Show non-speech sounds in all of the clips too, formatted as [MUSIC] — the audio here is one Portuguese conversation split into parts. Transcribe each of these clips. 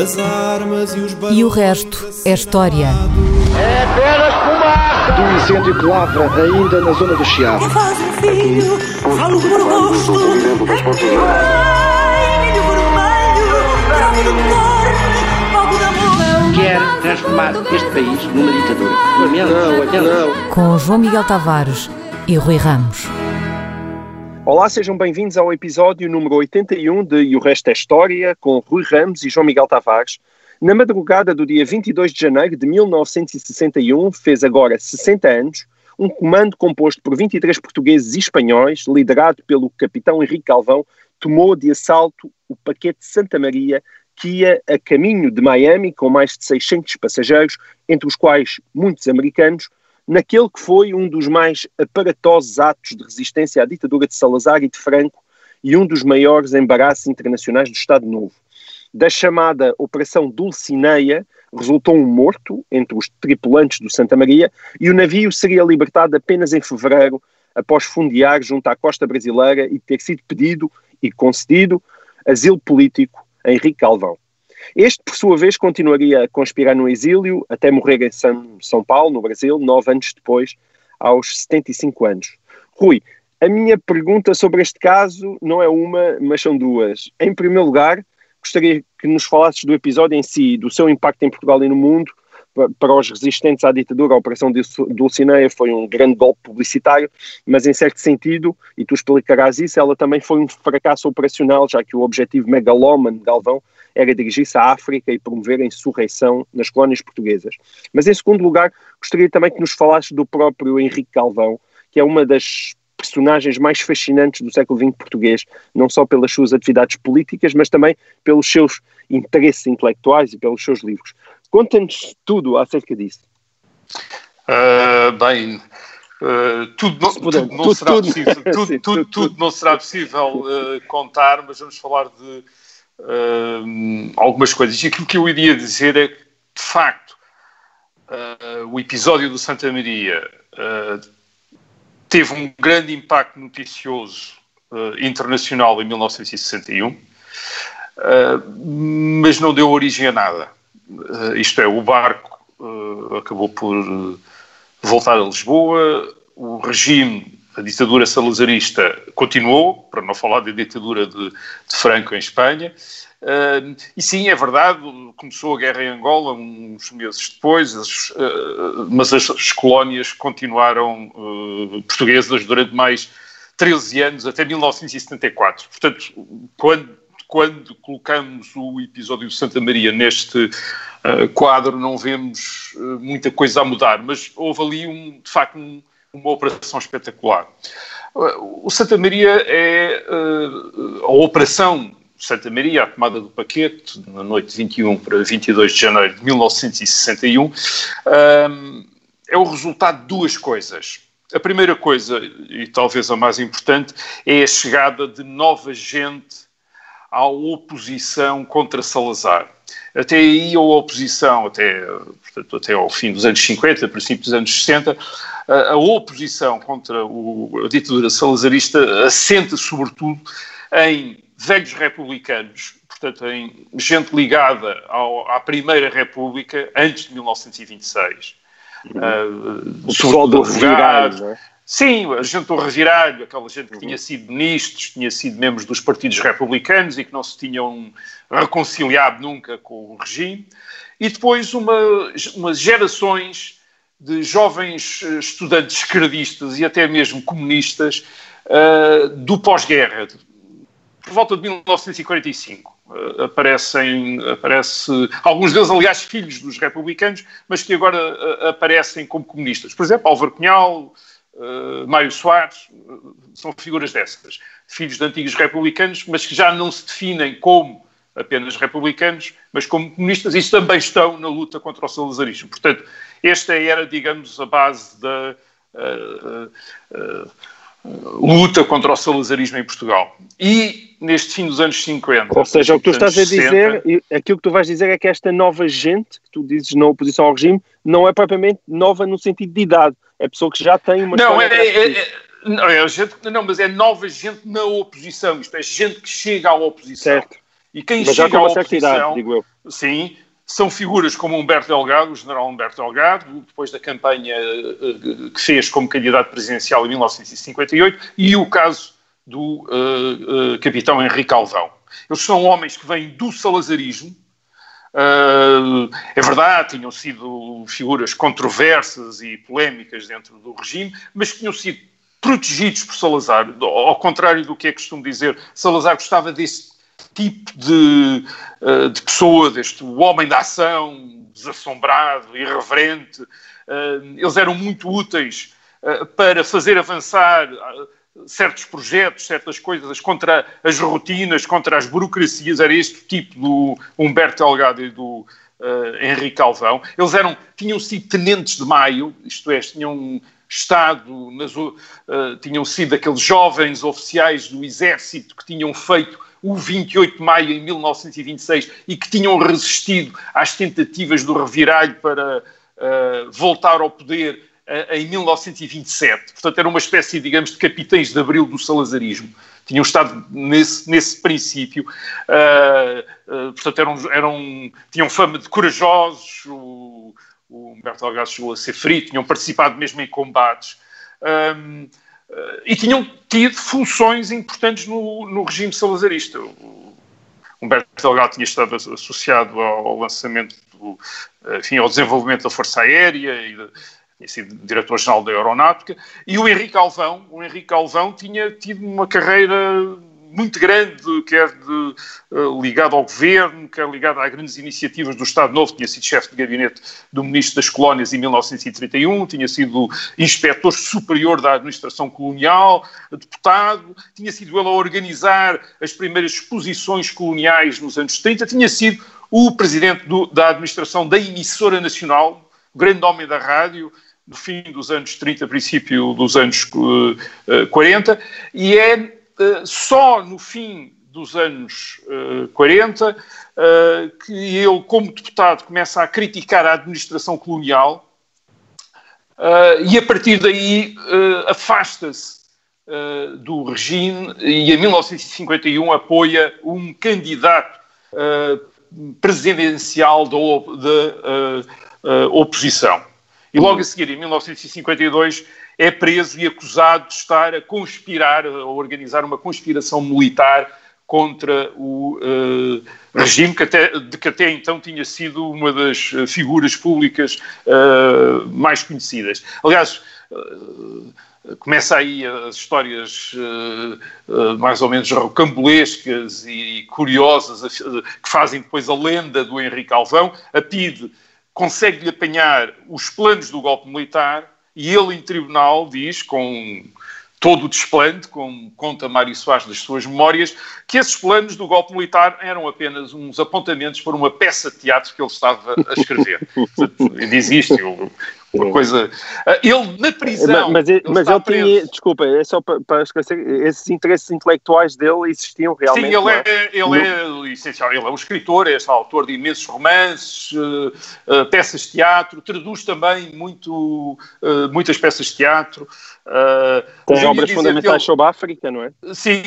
as armas e os E o resto é história. É apenas fumaça! Do incêndio que lavra ainda na zona do Chiado. Um filho, falo por. Quer transformar este país numa ditadura. Não, não. Com João Miguel Tavares e Rui Ramos. Olá, sejam bem-vindos ao episódio número 81 de E o Resto é História, com Rui Ramos e João Miguel Tavares. Na madrugada do dia 22 de janeiro de 1961, fez agora 60 anos, um comando composto por 23 portugueses e espanhóis, liderado pelo capitão Henrique Calvão, tomou de assalto o paquete Santa Maria, que ia a caminho de Miami, com mais de 600 passageiros, entre os quais muitos americanos, naquele que foi um dos mais aparatosos atos de resistência à ditadura de Salazar e de Franco e um dos maiores embaraços internacionais do Estado Novo. Da chamada Operação Dulcineia, resultou um morto entre os tripulantes do Santa Maria e o navio seria libertado apenas em fevereiro, após fundear junto à costa brasileira e ter sido pedido e concedido asilo político a Henrique Calvão. Este, por sua vez, continuaria a conspirar no exílio até morrer em São, São Paulo, no Brasil, nove anos depois, aos 75 anos. Rui, a minha pergunta sobre este caso não é uma, mas são duas. Em primeiro lugar, gostaria que nos falasses do episódio em si, do seu impacto em Portugal e no mundo, para os resistentes à ditadura, a Operação Dulcineia foi um grande golpe publicitário, mas em certo sentido, e tu explicarás isso, ela também foi um fracasso operacional, já que o objetivo megalómano de Galvão era dirigir-se à África e promover a insurreição nas colónias portuguesas. Mas em segundo lugar, gostaria também que nos falasses do próprio Henrique Galvão, que é uma das personagens mais fascinantes do século XX português, não só pelas suas atividades políticas, mas também pelos seus interesses intelectuais e pelos seus livros. Conta-nos tudo acerca disso. Uh, bem, uh, tudo, não, tudo, não tudo, será possível, [LAUGHS] tudo. não será possível uh, contar, mas vamos falar de algumas coisas. E aquilo que eu iria dizer é que, de facto, o episódio do Santa Maria teve um grande impacto noticioso internacional em 1961, mas não deu origem a nada. Uh, isto é, o barco uh, acabou por uh, voltar a Lisboa, o regime, a ditadura salazarista continuou, para não falar da ditadura de, de Franco em Espanha, e sim, é verdade, começou a guerra em Angola uns meses depois, as, mas as, as, colónias continuaram portuguesas durante mais 13 anos, até 1974. Portanto, quando quando colocamos o episódio de Santa Maria neste uh, quadro, não vemos uh, muita coisa a mudar, mas houve ali, um, de facto, um, uma operação espetacular. O Santa Maria é a operação Santa Maria, a tomada do paquete, na noite de 21 para 22 de janeiro de 1961, é o resultado de duas coisas. A primeira coisa, e talvez a mais importante, é a chegada de nova gente à oposição contra Salazar. Até aí a oposição, até, portanto, até ao fim dos anos 50, princípio dos anos 60, a, oposição contra o, a ditadura salazarista assenta sobretudo em velhos republicanos, portanto em gente ligada ao, à Primeira República antes de 1926. Uhum. Uh, o pessoal do reviralho, não é? Sim, a gente do reviralho, aquela gente que tinha sido ministros, tinha sido membros dos partidos republicanos e que não se tinham reconciliado nunca com o regime. E depois uma, umas gerações de jovens estudantes esquerdistas e até mesmo comunistas uh, do pós-guerra, por volta de 1945. Uh, aparecem, aparece, alguns deles, aliás, filhos dos republicanos, mas que agora uh, aparecem como comunistas. Por exemplo, Álvaro Cunhal, Mário Soares, são figuras dessas, filhos de antigos republicanos, mas que já não se definem como apenas republicanos, mas como comunistas, e também estão na luta contra o salazarismo. Portanto, esta era, digamos, a base da uh, luta contra o salazarismo em Portugal. E neste fim dos anos 50. Ou seja, o que tu estás a 60, dizer, aquilo que tu vais dizer é que esta nova gente, que tu dizes na oposição ao regime, não é propriamente nova no sentido de idade. É pessoa que já tem uma Não, é, é, é- não, é gente, não, mas é nova gente na oposição, isto é, gente que chega à oposição. Certo. E quem Mas chega à idade, oposição, digo eu. sim, são figuras como Humberto Delgado, o general Humberto Delgado, depois da campanha eh, que fez como candidato presidencial em 1958, e o caso do eh, eh, capitão Henrique Alvão. Eles são homens que vêm do salazarismo, Uh, é verdade, tinham sido figuras controversas e polémicas dentro do regime, mas que tinham sido protegidos por Salazar. Ao contrário do que é costume dizer, Salazar gostava desse tipo de, uh, de pessoa, deste homem da ação, desassombrado, irreverente. Uh, eles eram muito úteis para fazer avançar certos projetos, certas coisas contra as rotinas, contra as burocracias, era este tipo do Humberto Delgado e do uh, Henrique Calvão. Eles eram, tinham sido tenentes de maio, isto é, tinham estado, nas, uh, tinham sido aqueles jovens oficiais do exército que tinham feito o 28 de maio em 1926 e que tinham resistido às tentativas do reviralho para uh, voltar ao poder em 1927. Portanto, era uma espécie, digamos, de capitães de abril do salazarismo. Tinham estado nesse, nesse princípio. Uh, uh, portanto, eram, eram, tinham fama de corajosos. O, o Humberto Delgado chegou a ser ferido, tinham participado mesmo em combates. Uh, e tinham tido funções importantes no, no regime salazarista. Humberto Delgado tinha estado associado ao, lançamento, do, enfim, ao desenvolvimento da Força Aérea e tinha sido diretor-geral da Aeronáutica, e o Henrique Alvão, o Henrique Alvão tinha tido uma carreira muito grande, quer de, uh, ligado ao governo, quer ligado a grandes iniciativas do Estado Novo, tinha sido chefe de gabinete do Ministro das Colónias em 1931, tinha sido inspetor superior da administração colonial, deputado, tinha sido ele a organizar as primeiras exposições coloniais nos anos 30, tinha sido o presidente do, da administração da emissora nacional, o grande homem da rádio, do fim dos anos 30, princípio dos anos uh, uh, 40, e é só no fim dos anos 40 que ele, como deputado, começa a criticar a administração colonial e a partir daí afasta-se do regime e em 1951 apoia um candidato presidencial da, da oposição. E logo a seguir, em 1952, é preso e acusado de estar a conspirar, a organizar uma conspiração militar contra o uh, regime que até, de que até então tinha sido uma das figuras públicas uh, mais conhecidas. Aliás, uh, começa aí as histórias mais ou menos rocambolescas e curiosas que fazem depois a lenda do Henrique Alvão. A PIDE consegue-lhe apanhar os planos do golpe militar e ele, em tribunal, diz, com todo o desplante, como conta Mário Soares das suas memórias, que esses planos do golpe militar eram apenas uns apontamentos para uma peça de teatro que ele estava a escrever. [LAUGHS] diz isto, eu, uma coisa. Ah, ele na prisão. Mas, mas, ele, mas ele tinha, desculpa, é só para, para esclarecer, esses interesses intelectuais dele existiam realmente. Sim, ele é, é, ele é essencial, ele é um escritor, é autor de imensos romances, uh, uh, peças de teatro, traduz também muito, muitas peças de teatro. Tem obras fundamentais sobre a África, não é? Sim,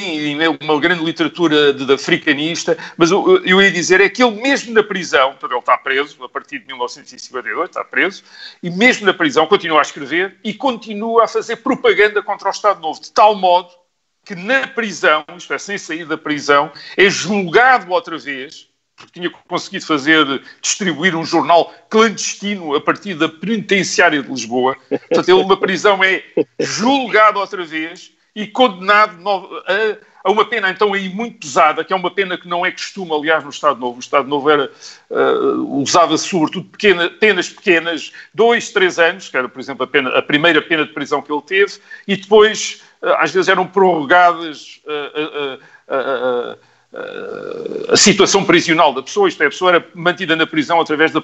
uma grande literatura de, de africanista, mas eu, eu ia dizer é que ele mesmo na prisão, ele está preso a partir de 1952, está preso, e mesmo na prisão, continua a escrever e continua a fazer propaganda contra o Estado Novo, de tal modo que na prisão, isto é, sem sair da prisão, é julgado outra vez, porque tinha conseguido fazer, distribuir um jornal clandestino a partir da penitenciária de Lisboa. Portanto, ele na prisão é julgado outra vez e condenado a a uma pena então aí muito pesada, que é uma pena que não é costume, aliás, no Estado Novo. O Estado Novo era, uh, usava sobretudo pequena, penas pequenas, dois, três anos, que era, por exemplo, a, pena, a primeira pena de prisão que ele teve, e depois, uh, às vezes, eram prorrogadas. Uh, a situação prisional da pessoa, isto é, a pessoa era mantida na prisão através de,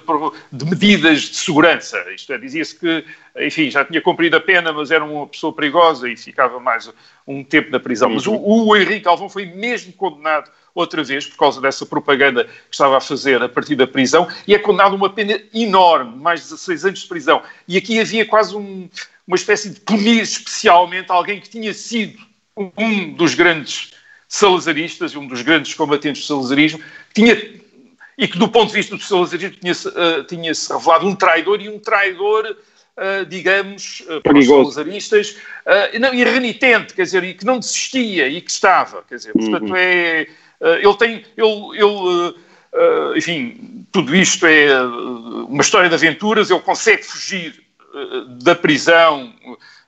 de medidas de segurança, isto é, dizia-se que, enfim, já tinha cumprido a pena, mas era uma pessoa perigosa e ficava mais um tempo na prisão. Mas o, o Henrique Alvão foi mesmo condenado outra vez por causa dessa propaganda que estava a fazer a partir da prisão e é condenado a uma pena enorme, mais de 16 anos de prisão. E aqui havia quase um, uma espécie de punir especialmente alguém que tinha sido um dos grandes salazaristas, um dos grandes combatentes do salazarismo, tinha, e que do ponto de vista do salazarismo tinha-se uh, tinha revelado um traidor e um traidor Uh, digamos, uh, para Perigoso. os salazaristas, uh, não, e renitente, quer dizer, e que não desistia e que estava, quer dizer, portanto uhum. é, ele tem, ele, ele enfim, tudo isto é uma história de aventuras, ele consegue fugir da prisão,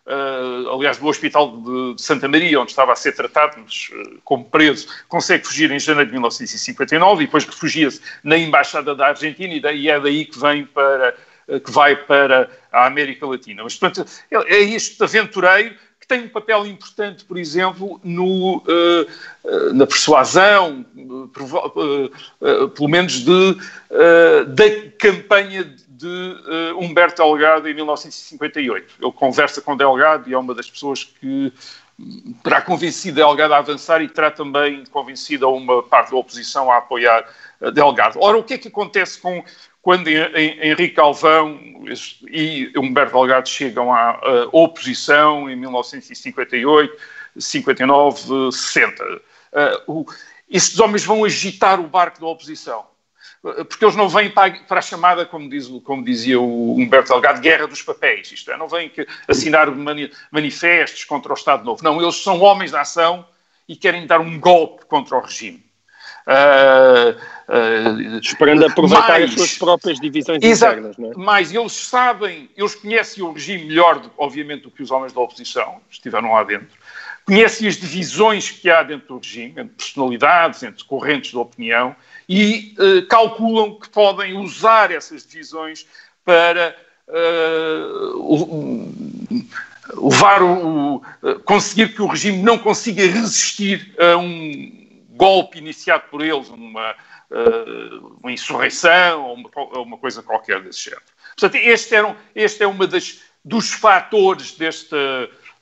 Uh, aliás, do Hospital de, de, Santa Maria, onde estava a ser tratado, mas uh, como preso, consegue fugir em janeiro de 1959 e depois refugia-se na Embaixada da Argentina e, daí, é daí que vem para, uh, que vai para a América Latina. Mas, portanto, é, é este aventureiro que tem um papel importante, por exemplo, no, na persuasão, pelo menos de, da campanha de uh, Humberto Delgado em 1958. Ele conversa com Delgado e é uma das pessoas que terá convencido Delgado a avançar e terá também convencido a uma parte da oposição a apoiar uh, Delgado. Ora, o que é que acontece com quando Henrique Alvão e Humberto Delgado chegam à uh, oposição em 1958, 59, 60? Uh, o, estes homens vão agitar o barco da oposição porque eles não vêm para, a chamada, como, diz, como, dizia o Humberto Delgado, guerra dos papéis, isto é, não vêm assinar manifestos contra o Estado Novo, não, eles são homens de ação e querem dar um golpe contra o regime. Uh, uh, Esperando aproveitar mais, as suas próprias divisões internas, não é? Mas eles sabem, eles conhecem o regime melhor, obviamente, do que os homens da oposição, estiveram lá dentro, conhecem as divisões que há dentro do regime, entre personalidades, entre correntes de opinião, e uh, calculam que podem usar essas divisões para levar o, o, conseguir que o regime não consiga resistir a um golpe iniciado por eles, uma, uh, uma insurreição ou uma, uma, coisa qualquer desse género. Portanto, este, era, este é das, dos fatores desta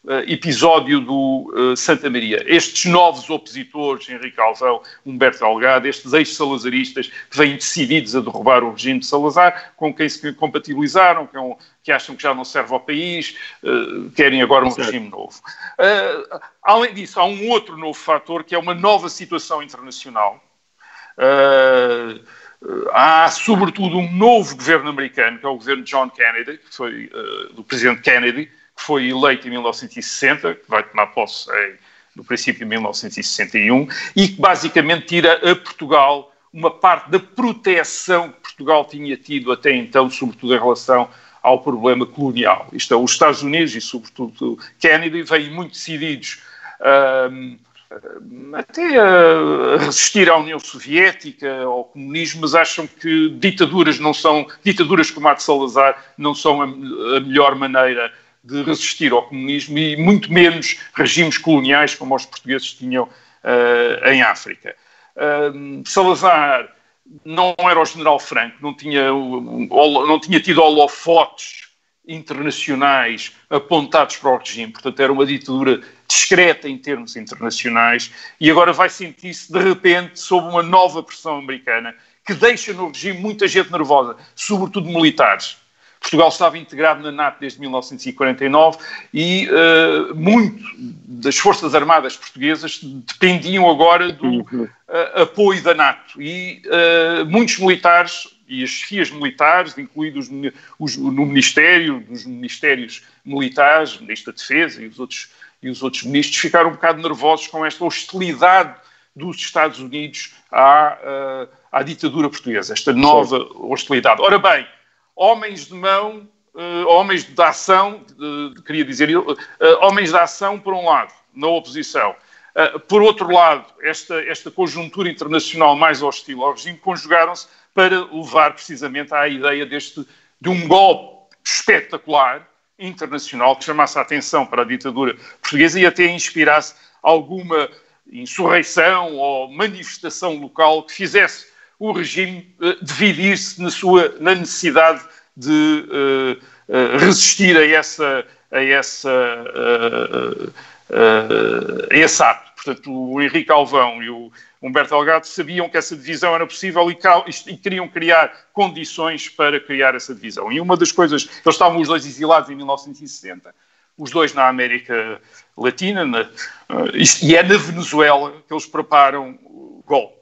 uh, episódio do uh, Santa Maria. Estes novos opositores, Henrique Alvão, Humberto Algado, estes ex-salazaristas que vêm decididos a derrubar o regime de Salazar, com quem se compatibilizaram, com, que acham que já não serve ao país, uh, querem agora um certo. regime novo. além disso, há um outro novo fator, que é uma nova situação internacional. Uh, há, sobretudo, um novo governo americano, que é o governo de John Kennedy, que foi uh, do presidente Kennedy, que foi eleito em 1960, que vai tomar posse em, no princípio de 1961, e que basicamente tira a Portugal uma parte da proteção que Portugal tinha tido até então, sobretudo em relação ao problema colonial. Isto é, os Estados Unidos e, sobretudo, Kennedy vêm muito decididos até a resistir à União Soviética, ao comunismo, mas acham que ditaduras não são, ditaduras como a de Salazar não são a, a melhor maneira de resistir ao comunismo e muito menos regimes coloniais como os portugueses tinham uh, em África. Uh, Salazar não era o general Franco, não tinha, não tinha tido holofotes internacionais apontados para o regime, portanto era uma ditadura discreta em termos internacionais e agora vai sentir-se de repente sob uma nova pressão americana que deixa no regime muita gente nervosa, sobretudo militares. Portugal estava integrado na NATO desde 1949 e uh, muito das Forças Armadas Portuguesas dependiam agora do uh, apoio da NATO. E uh, muitos militares e as chefias militares, incluídos os, no Ministério, nos Ministérios Militares, o Ministro da Defesa e os, outros, e os outros ministros, ficaram um bocado nervosos com esta hostilidade dos Estados Unidos à, à ditadura portuguesa, esta nova hostilidade. Ora bem, homens de mão, uh, homens de ação, uh, queria dizer, uh, homens de ação por um lado, na oposição. por outro lado, esta, esta conjuntura internacional mais hostil ao regime conjugaram-se para levar precisamente à ideia deste, de um golpe espetacular internacional que chamasse a atenção para a ditadura portuguesa e até inspirasse alguma insurreição ou manifestação local que fizesse o regime uh, dividir-se na sua na necessidade de uh, uh, resistir a essa a essa a esse ato. Portanto, o Henrique Alvão e o Humberto Delgado sabiam que essa divisão era possível e, e, queriam criar condições para criar essa divisão. E uma das coisas, eles estavam os dois exilados em 1960, os dois na América Latina, na, e é na Venezuela que eles preparam o golpe.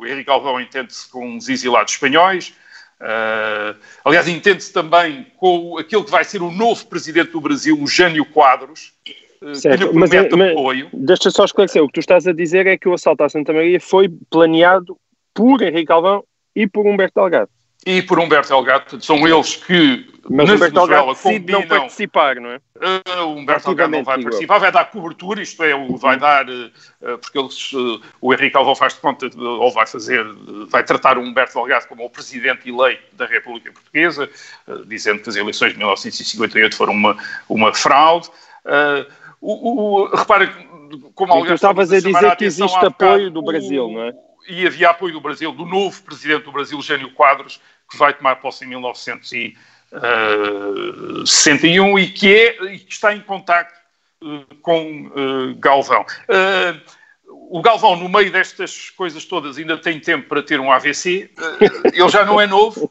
O Henrique Galvão entende-se com os exilados espanhóis, Uh, aliás, entende-se também com aquele que vai ser o novo presidente do Brasil, o Jânio Quadros, uh, certo. que lhe promete mas, mas, apoio. Deixa só esclarecer, o que tu estás a dizer é que o assalto à Santa Maria foi planeado por Henrique Galvão e por Humberto Delgado e por Humberto Delgado, são eles que Mas na Humberto Delgado decide não participar, não é? Uh, Humberto Delgado não vai participar, vai dar cobertura, isto é, vai dar, uh, porque eles, uh, o Henrique Alvão faz de conta, ou vai fazer, vai tratar o Humberto Delgado como o presidente eleito da República Portuguesa, dizendo que as eleições de 1958 foram uma, uma fraude. o, o, repara, como alguém... Tu estavas a dizer que existe apoio do Brasil, o, não é? E havia apoio do Brasil, do novo presidente do Brasil, Jânio Quadros, que vai tomar posse em 1961 e que, é, e que está em contacto uh, com uh, Galvão. O Galvão, no meio destas coisas todas, ainda tem tempo para ter um AVC. ele já não é novo.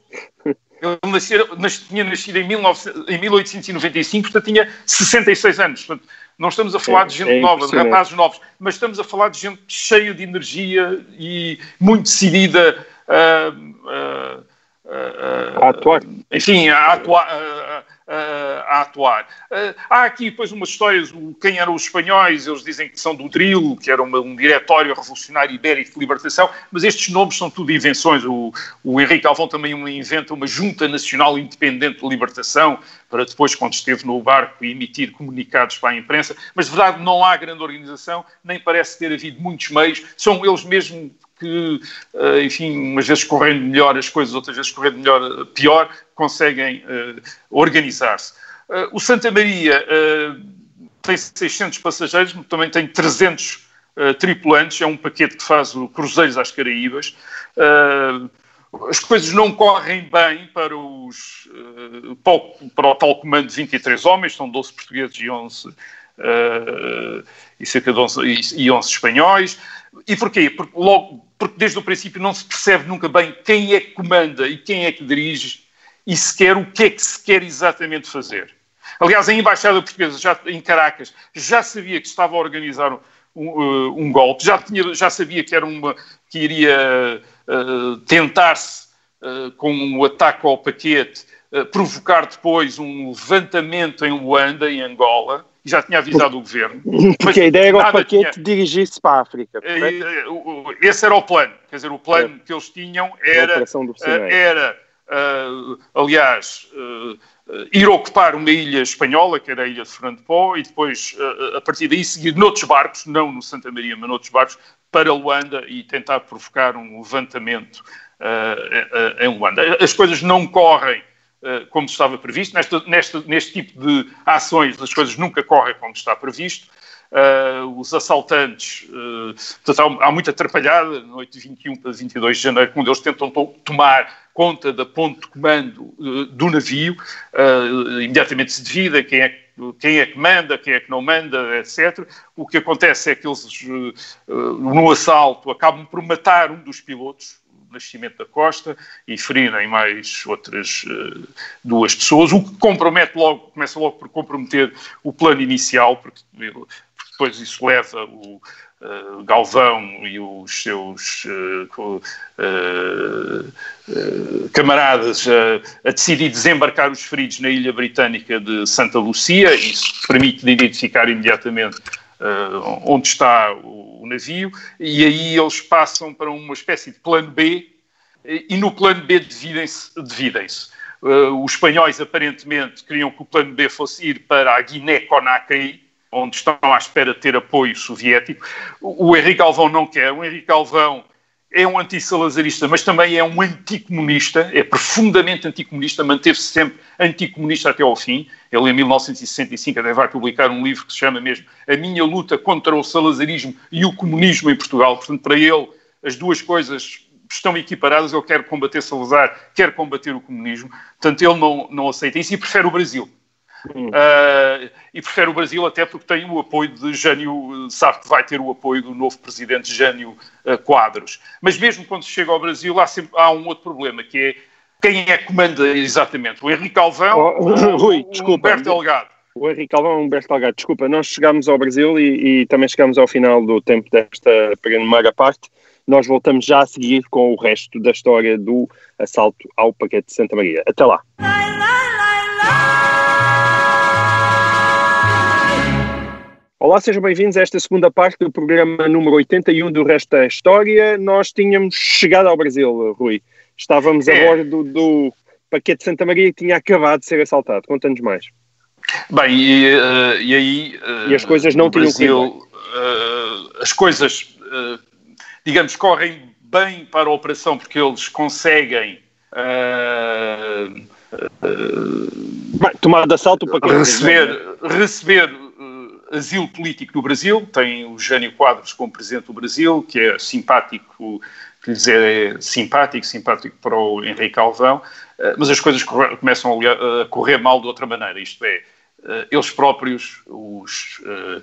Ele nasceu, nas, tinha nascido em, 19, em 1895, portanto tinha 66 anos. Portanto, não estamos a falar é, de gente é nova, de rapazes novos, mas estamos a falar de gente cheia de energia e muito decidida a, a, a, a atuar. Enfim, a atuar a atuar. Uh, há aqui depois umas histórias, quem eram os espanhóis, eles dizem que são do DRIL, que era uma, um diretório revolucionário ibérico de libertação, mas estes nomes são tudo invenções. O, o Henrique Alvão também inventa uma junta nacional independente de libertação, para depois, quando esteve no barco, emitir comunicados para a imprensa, mas de verdade não há grande organização, nem parece ter havido muitos meios, são eles mesmo que, eh, enfim, umas vezes correndo melhor as coisas, outras vezes correndo melhor, eh, pior, conseguem uh, organizar-se. Uh, o Santa Maria uh, tem 600 passageiros, também tem 300 tripulantes, é um paquete que faz o Cruzeiros às Caraíbas. As coisas não correm bem para, os, para o tal comando de 23 homens, são 12 portugueses e 11, e cerca de 11, e, e 11 espanhóis. E porquê? Porque, logo, porque desde o princípio não se percebe nunca bem quem é que comanda e quem é que dirige e sequer o que é que se quer exatamente fazer. Aliás, a Embaixada Portuguesa já, em Caracas já sabia que estava a organizar um, um, um golpe, já, tinha, já sabia que, era uma, que iria uh, tentar-se uh, com um ataque ao paquete, uh, provocar depois um levantamento em Luanda, em Angola, e já tinha avisado o governo. Porque a ideia era o paquete tinha... dirigir-se para a África. Esse era o plano. Quer dizer, o plano é. que eles tinham era, era aliás, ir ocupar uma ilha espanhola, que era a ilha de Fernando Pó, e depois, a partir daí, seguir noutros barcos, não no Santa Maria, mas noutros barcos, para Luanda e tentar provocar um levantamento em Luanda. As coisas não correm como estava previsto. Nesta, nesta, neste tipo de ações, as coisas nunca correm como está previsto. Uh, os assaltantes, uh, há, há muita atrapalhada, noite de 21 para 22 de janeiro, quando eles tentam to tomar conta da ponte de comando uh, do navio, imediatamente se divida quem é, quem é que manda, quem é que não manda, etc. O que acontece é que eles, no assalto, acabam por matar um dos pilotos, Nascimento da Costa e ferirem mais outras duas pessoas, o que compromete logo, começa logo por comprometer o plano inicial, porque depois isso leva o uh, Galvão e os seus uh, camaradas a, a, decidir desembarcar os feridos na ilha britânica de Santa Lucia, isso permite identificar imediatamente uh, onde está o, o, navio, e aí eles passam para uma espécie de plano B, e no plano B dividem-se. Dividem uh, os espanhóis aparentemente queriam que o plano B fosse ir para a Guiné-Conakry, onde estão à espera de ter apoio soviético. O, Henrique Alvão não quer. O Henrique Alvão é um antissalazarista, mas também é um anticomunista, é profundamente anticomunista, manteve-se sempre anticomunista até ao fim. Ele, em 1965, até vai publicar um livro que se chama mesmo A Minha Luta contra o Salazarismo e o Comunismo em Portugal. Portanto, para ele, as duas coisas estão equiparadas. Ele quer combater Salazar, quer combater o comunismo. Portanto, ele não, não aceita isso e prefere o Brasil. Uh, e prefere o Brasil até porque tem o apoio de Jânio, sabe que vai ter o apoio do novo presidente Jânio uh, Quadros. Mas mesmo quando se chega ao Brasil há, sempre, há um outro problema, que é quem é que comanda exatamente? O Henrique Alvão oh, ou [LAUGHS] Rui, o desculpa, Humberto Delgado? O Henrique Calvão Humberto Delgado, desculpa, nós chegámos ao Brasil e, e, também chegamos ao final do tempo desta primeira parte. Nós voltamos já a seguir com o resto da história do assalto ao paquete de Santa Maria. Até lá. Olá, sejam bem-vindos a esta segunda parte do programa número 81 do Resto da História. Nós tínhamos chegado ao Brasil, Rui. Estávamos É. a bordo do paquete de Santa Maria que tinha acabado de ser assaltado. Conta-nos mais. Bem, e, eh, e aí. eh, E as coisas não tinham Brasil, eh, as coisas, digamos, correm bem para a operação porque eles conseguem. Bem, tomado de assalto o paquete. receber, receber asilo político no Brasil. Tem o Jânio Quadros como presidente do Brasil, que é simpático, que lhes é simpático, simpático para o Henrique Calvão, eh, mas as coisas começam a correr mal de outra maneira. Isto é, eh, eles próprios, os eh,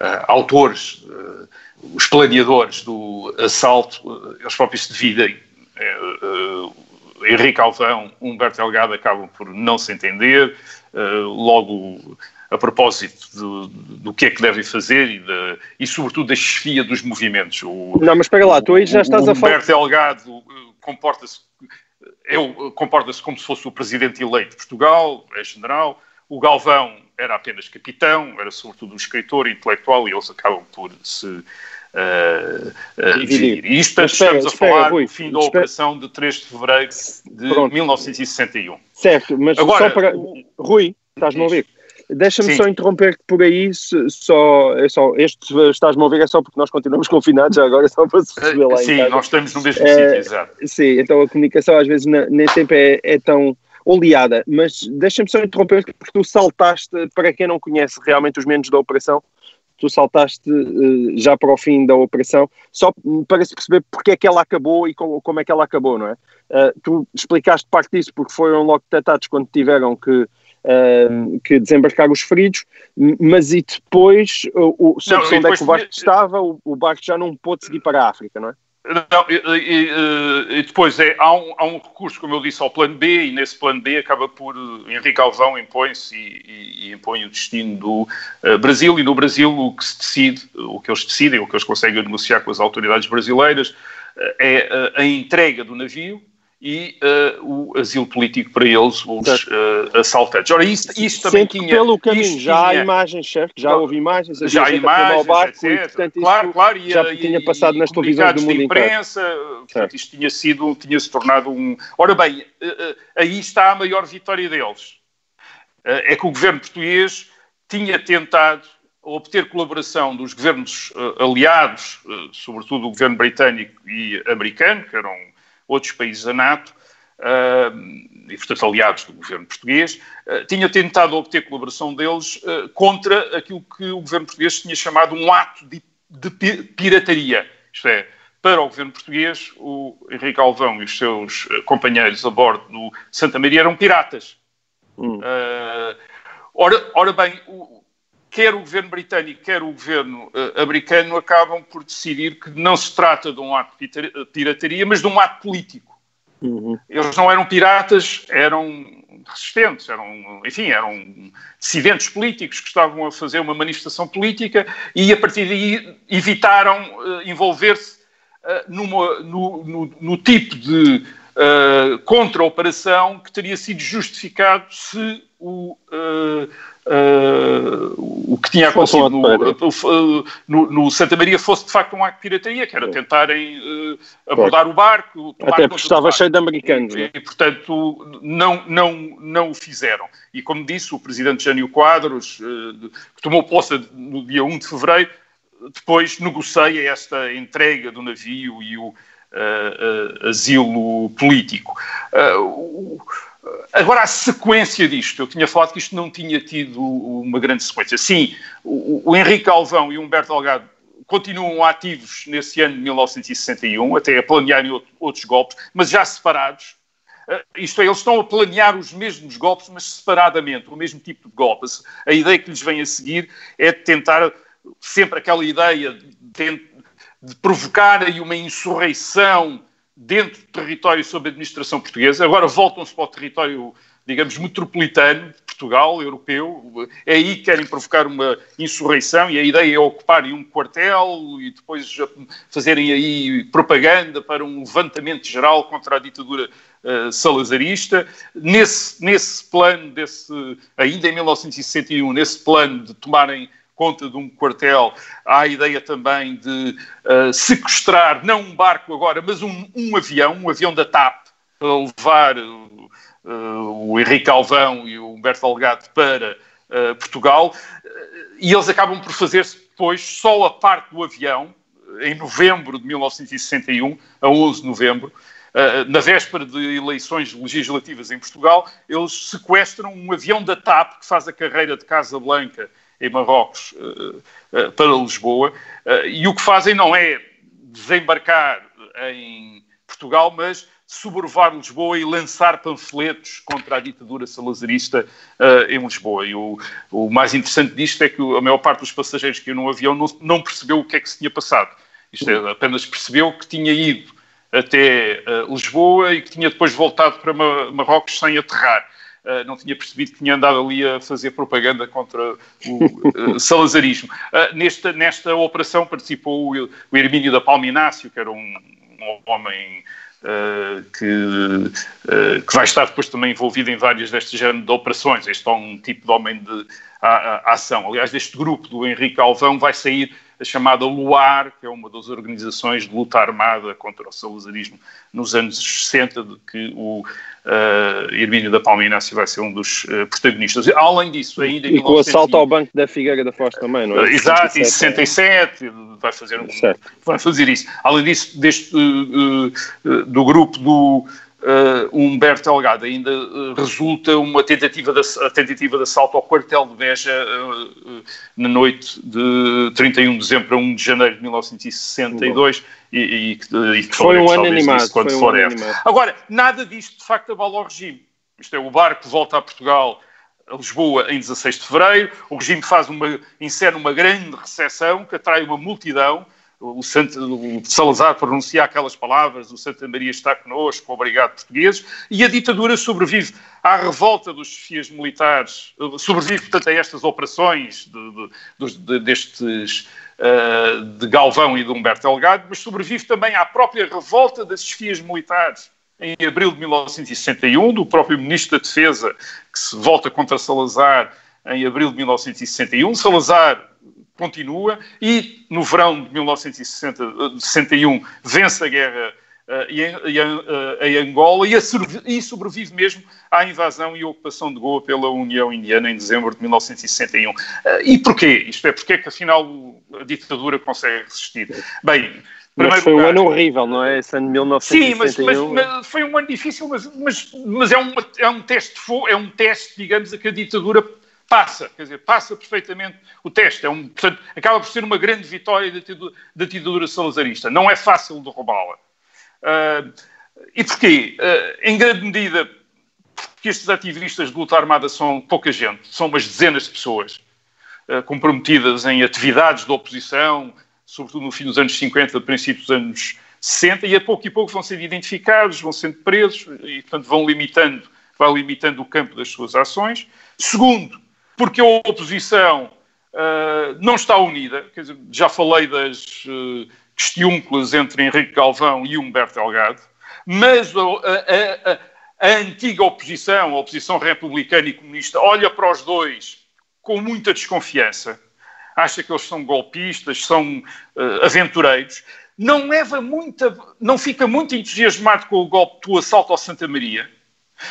eh, autores, eh, os planeadores do assalto, eles próprios se dividem. Henrique Alvão, Humberto Delgado acabam por não se entender, logo a propósito do, do que é que devem fazer e, da- e sobretudo da chefia dos movimentos. O, Não, mas espera lá, tu aí já o- estás o a falar. Humberto Delgado eh, comporta-se é o- comporta-se como se fosse o presidente eleito de Portugal, é general. O Galvão era apenas capitão, era sobretudo um escritor intelectual e eles acabam por se Dividir. dividir. E isto espera, estamos a espera, falar Rui, do fim da espera. operação de 3 de fevereiro de Pronto. 1961. Certo, mas Agora, só para. o- Rui, estás-me a ouvir? Deixa-me só interromper por aí, se- só, é só, este estás-me a ouvir é só porque nós continuamos [LAUGHS] confinados já agora, só para se perceber lá Sim, nós estamos no mesmo Eh, sítio, exato. Sim, então a comunicação às vezes na- nem sempre é, é tão oleada, mas deixa-me só interromper porque tu saltaste, para quem não conhece realmente os membros da operação, tu saltaste eh, já para o fim da operação, só para se perceber porque é que ela acabou e como, como é que ela acabou, não é? Eh, tu explicaste parte disso porque foram logo detectados quando tiveram que, eh, que desembarcar os feridos, mas e depois, o, o, soube-se Não, e onde é que o barco tinha- estava, o, o barco já não pôde seguir para a África, não é? Não, e, e- e- e depois é, há, um, há um recurso, como eu disse, ao plano B, e nesse plano B acaba por eh, Henrique Alvão impõe-se e, e- impõe o destino do eh, Brasil, e no Brasil o que se decide, o que eles decidem, o que eles conseguem negociar com as autoridades brasileiras, eh, é eh, a entrega do navio e eh, o asilo político para eles, os eh, assaltantes. Ora, isso, isso também tinha... pelo caminho já há tinha- imagens, certo? Já houve imagens, havia já há imagens, barco e, etc. portanto, claro, claro, e, já e- tinha passado e nas televisões do mundo de inteiro. imprensa, portanto, Certo. isto tinha sido, tinha-se tornado um... Ora bem, eh, eh, aí está a maior vitória deles. Eh, É que o governo português tinha tentado obter colaboração dos governos eh, aliados, eh, sobretudo o governo britânico e americano, que eram outros países da NATO, eh, e portanto aliados do governo português, eh, tinha tentado obter colaboração deles eh, contra aquilo que o governo português tinha chamado um ato de, de pi- pirataria. Isto é, para o governo português, o Henrique Alvão e os seus eh, companheiros a bordo do Santa Maria eram piratas. Hum. Ora, ora bem, o- quer o governo britânico, quer o governo eh, americano acabam por decidir que não se trata de um ato de pirataria, mas de um ato político. Uhum. Eles não eram piratas, eram resistentes, eram, enfim, eram dissidentes políticos que estavam a fazer uma manifestação política e a partir daí evitaram eh, envolver-se numa- no, no- no tipo de eh, contra-operação que teria sido justificado se o, eh, eh, o que tinha acontecido no, eh, no- no Santa Maria fosse de facto um acto de pirataria, que era tentarem eh, abordar o barco. tomar Até porque estava cheio de americanos. E, né? e, portanto, não, não, não o fizeram. E, como disse o presidente Jânio Quadros, eh, que tomou posse no dia 1 de fevereiro, depois negocia esta entrega do navio e o eh, eh, asilo político. Eh, o- Agora, a sequência disto, eu tinha falado que isto não tinha tido uma grande sequência. Sim, o, o Henrique Alvão e o Humberto Delgado continuam ativos nesse ano de 1961, até a planearem out- outros golpes, mas já separados. Uh, isto é, eles estão a planear os mesmos golpes, mas separadamente, o mesmo tipo de golpes. A ideia que lhes vem a seguir é de tentar sempre aquela ideia de, de- de provocar aí uma insurreição dentro do território sob administração portuguesa. Agora voltam-se para o território, digamos, metropolitano de Portugal, europeu. É aí que querem provocar uma insurreição e a ideia é ocuparem um quartel e depois fazerem aí propaganda para um levantamento geral contra a ditadura uh, salazarista. Nesse, nesse plano, desse, ainda em 1961, nesse plano de tomarem conta de um quartel, há a ideia também de uh, sequestrar, não um barco agora, mas um, um avião, um avião da TAP, para levar uh, o Henrique Alvão e o Humberto Delgado para uh, Portugal, e eles acabam por fazer-se depois só a parte do avião, em novembro de 1961, a 11 de novembro, na véspera de eleições legislativas em Portugal, eles sequestram um avião da TAP que faz a carreira de Casablanca em Marrocos uh, uh, para Lisboa, e o que fazem não é desembarcar em Portugal, mas sobrevoar Lisboa e lançar panfletos contra a ditadura salazarista uh, em Lisboa. E o, o, mais interessante disto é que a maior parte dos passageiros que iam no avião não, não percebeu o que é que se tinha passado. Isto é, apenas percebeu que tinha ido até uh, Lisboa e que tinha depois voltado para Marrocos sem aterrar. Uh, não tinha percebido que tinha andado ali a fazer propaganda contra o uh, salazarismo. Uh, nesta, nesta operação participou o, o Hermínio da Palminácio, que era um, um homem que, que, vai estar depois também envolvido em várias destas género de operações. Este é um tipo de homem de a, a ação. Aliás, deste grupo do Henrique Alvão vai sair a chamada LUAR, que é uma das organizações de luta armada contra o salazarismo nos anos 60, de que o uh, Hermínio da Palma Inácio vai ser um dos uh, protagonistas. Além disso, ainda E com o assalto ao Banco da Figueira da Foz também, não é? Uh, exato, em 67, vai fazer, um, vai fazer isso. Além disso, deste, do grupo do uh, Humberto Delgado ainda uh, resulta uma tentativa de, a tentativa de assalto ao quartel de Beja uh, na noite de 31 de dezembro a 1 de janeiro de 1962 e, e, e, que foi um ano animado. Quando foi um animado. Agora, nada disto de facto abala o regime. Isto é, o barco volta a Portugal a Lisboa em 16 de fevereiro, o regime faz uma, insere uma grande recessão que atrai uma multidão, o, Santo, o Salazar pronuncia aquelas palavras, o Santa Maria está conosco, obrigado portugueses, e a ditadura sobrevive à revolta dos chefias militares, sobrevive, portanto, a estas operações de, de, de, destes uh, de Galvão e de Humberto Delgado, mas sobrevive também à própria revolta das chefias militares em abril de 1961, do próprio Ministro da Defesa, que se volta contra Salazar em abril de 1961. Salazar continua e no verão de 1961 vence a guerra uh, em, Angola e, a, e, sobrevive mesmo à invasão e ocupação de Goa pela União Indiana em dezembro de 1961. Uh, eh, e porquê? Isto é, porque é que afinal a ditadura consegue resistir? Bem, mas foi lugar, um ano horrível, não é? Esse ano de 1961. Sim, mas, mas, mas, foi um ano difícil, mas, mas, mas é, um, é um teste, é um teste, digamos, a que a ditadura passa, quer dizer, passa perfeitamente o teste. É um, portanto, acaba por ser uma grande vitória da ditadura salazarista. Não é fácil derrubá-la. Uh, e porquê? Uh, em grande medida, porque estes ativistas de luta armada são pouca gente, são umas dezenas de pessoas uh, comprometidas em atividades de oposição, sobretudo no fim dos anos 50, princípio dos anos 60, e a pouco e pouco vão sendo identificados, vão sendo presos e, portanto, vão limitando, vai limitando o campo das suas ações. Segundo, porque a oposição uh, não está unida. Dizer, já falei das uh, questiúnculas entre Henrique Galvão e Humberto Delgado, mas a, a, a, a antiga oposição, a oposição republicana e comunista, olha para os dois com muita desconfiança, acha que eles são golpistas, são uh, aventureiros, não leva muita, não fica muito entusiasmado com o golpe do assalto ao Santa Maria.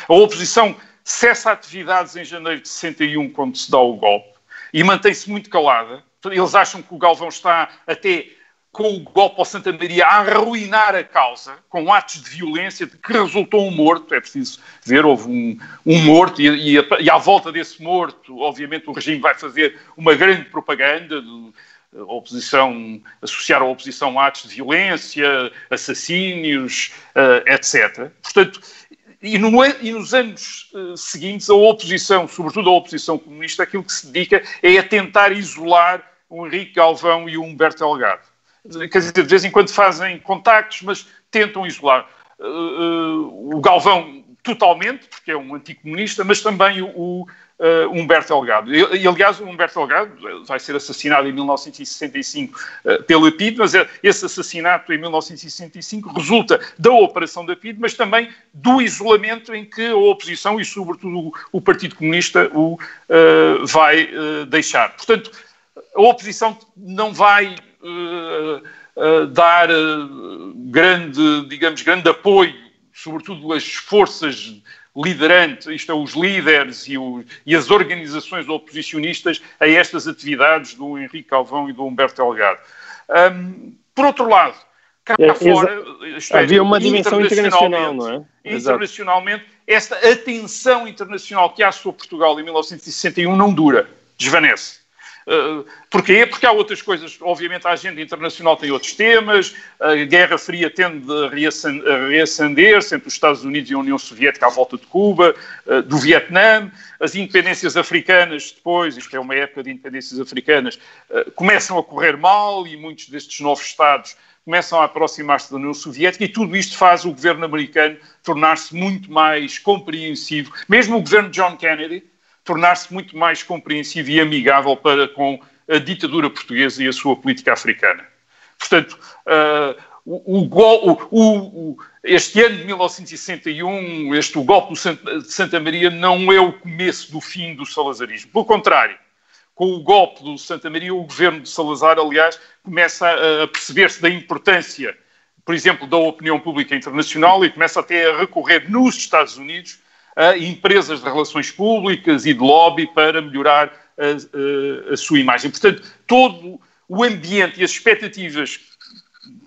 A oposição cessa atividades em janeiro de 61, quando se dá o golpe, e mantém-se muito calada. Eles acham que o Galvão está até com o golpe ao Santa Maria a arruinar a causa, com atos de violência de que resultou um morto. É preciso ver, houve um, um morto, e, e, a, e, à volta desse morto, obviamente, o regime vai fazer uma grande propaganda. De, oposição, associar a oposição a atos de violência, assassínios, uh, etc. Portanto, e, no, e, nos anos uh, seguintes, a oposição, sobretudo a oposição comunista, aquilo que se dedica é a tentar isolar o Henrique Galvão e o Humberto Delgado. Quer dizer, de vez em quando fazem contactos, mas tentam isolar. Uh, uh, o Galvão totalmente, porque é um anticomunista, mas também o, uh, Humberto Delgado. E, aliás, o Humberto Delgado vai ser assassinado em 1965 uh, pela PID, mas esse assassinato em 1965 resulta da operação da PID, mas também do isolamento em que a oposição e, sobretudo, o, Partido Comunista o uh, vai deixar. Portanto, a oposição não vai dar grande, digamos, grande apoio, sobretudo as forças liderante, isto é, os líderes e, o, e, as organizações oposicionistas a estas atividades do Henrique Calvão e do Humberto Delgado. Um, por outro lado, cá é, fora, é, havia uma dimensão internacional, não é? Internacionalmente, esta atenção internacional que há sobre Portugal em 1961 não dura, desvanece. Uh, porquê? Porque há outras coisas. Obviamente, a agenda internacional tem outros temas, a Guerra Fria tende a reacender-se entre os Estados Unidos e a União Soviética à volta de Cuba, uh, do Vietnã, as independências africanas depois, isto é uma época de independências africanas, uh, começam a correr mal e muitos destes novos Estados começam a aproximar-se da União Soviética e tudo isto faz o governo americano tornar-se muito mais compreensivo. Mesmo o governo de John Kennedy, tornar-se muito mais compreensivo e amigável para com a ditadura portuguesa e a sua política africana. Portanto, uh, o, o, o, este ano de 1961, este o golpe de Santa Maria, não é o começo do fim do salazarismo. Pelo contrário, com o golpe do Santa Maria, o governo de Salazar, aliás, começa a perceber-se da importância, por exemplo, da opinião pública internacional e começa até a recorrer nos Estados Unidos a empresas de relações públicas e de lobby para melhorar a, a, a sua imagem. Portanto, todo o ambiente e as expectativas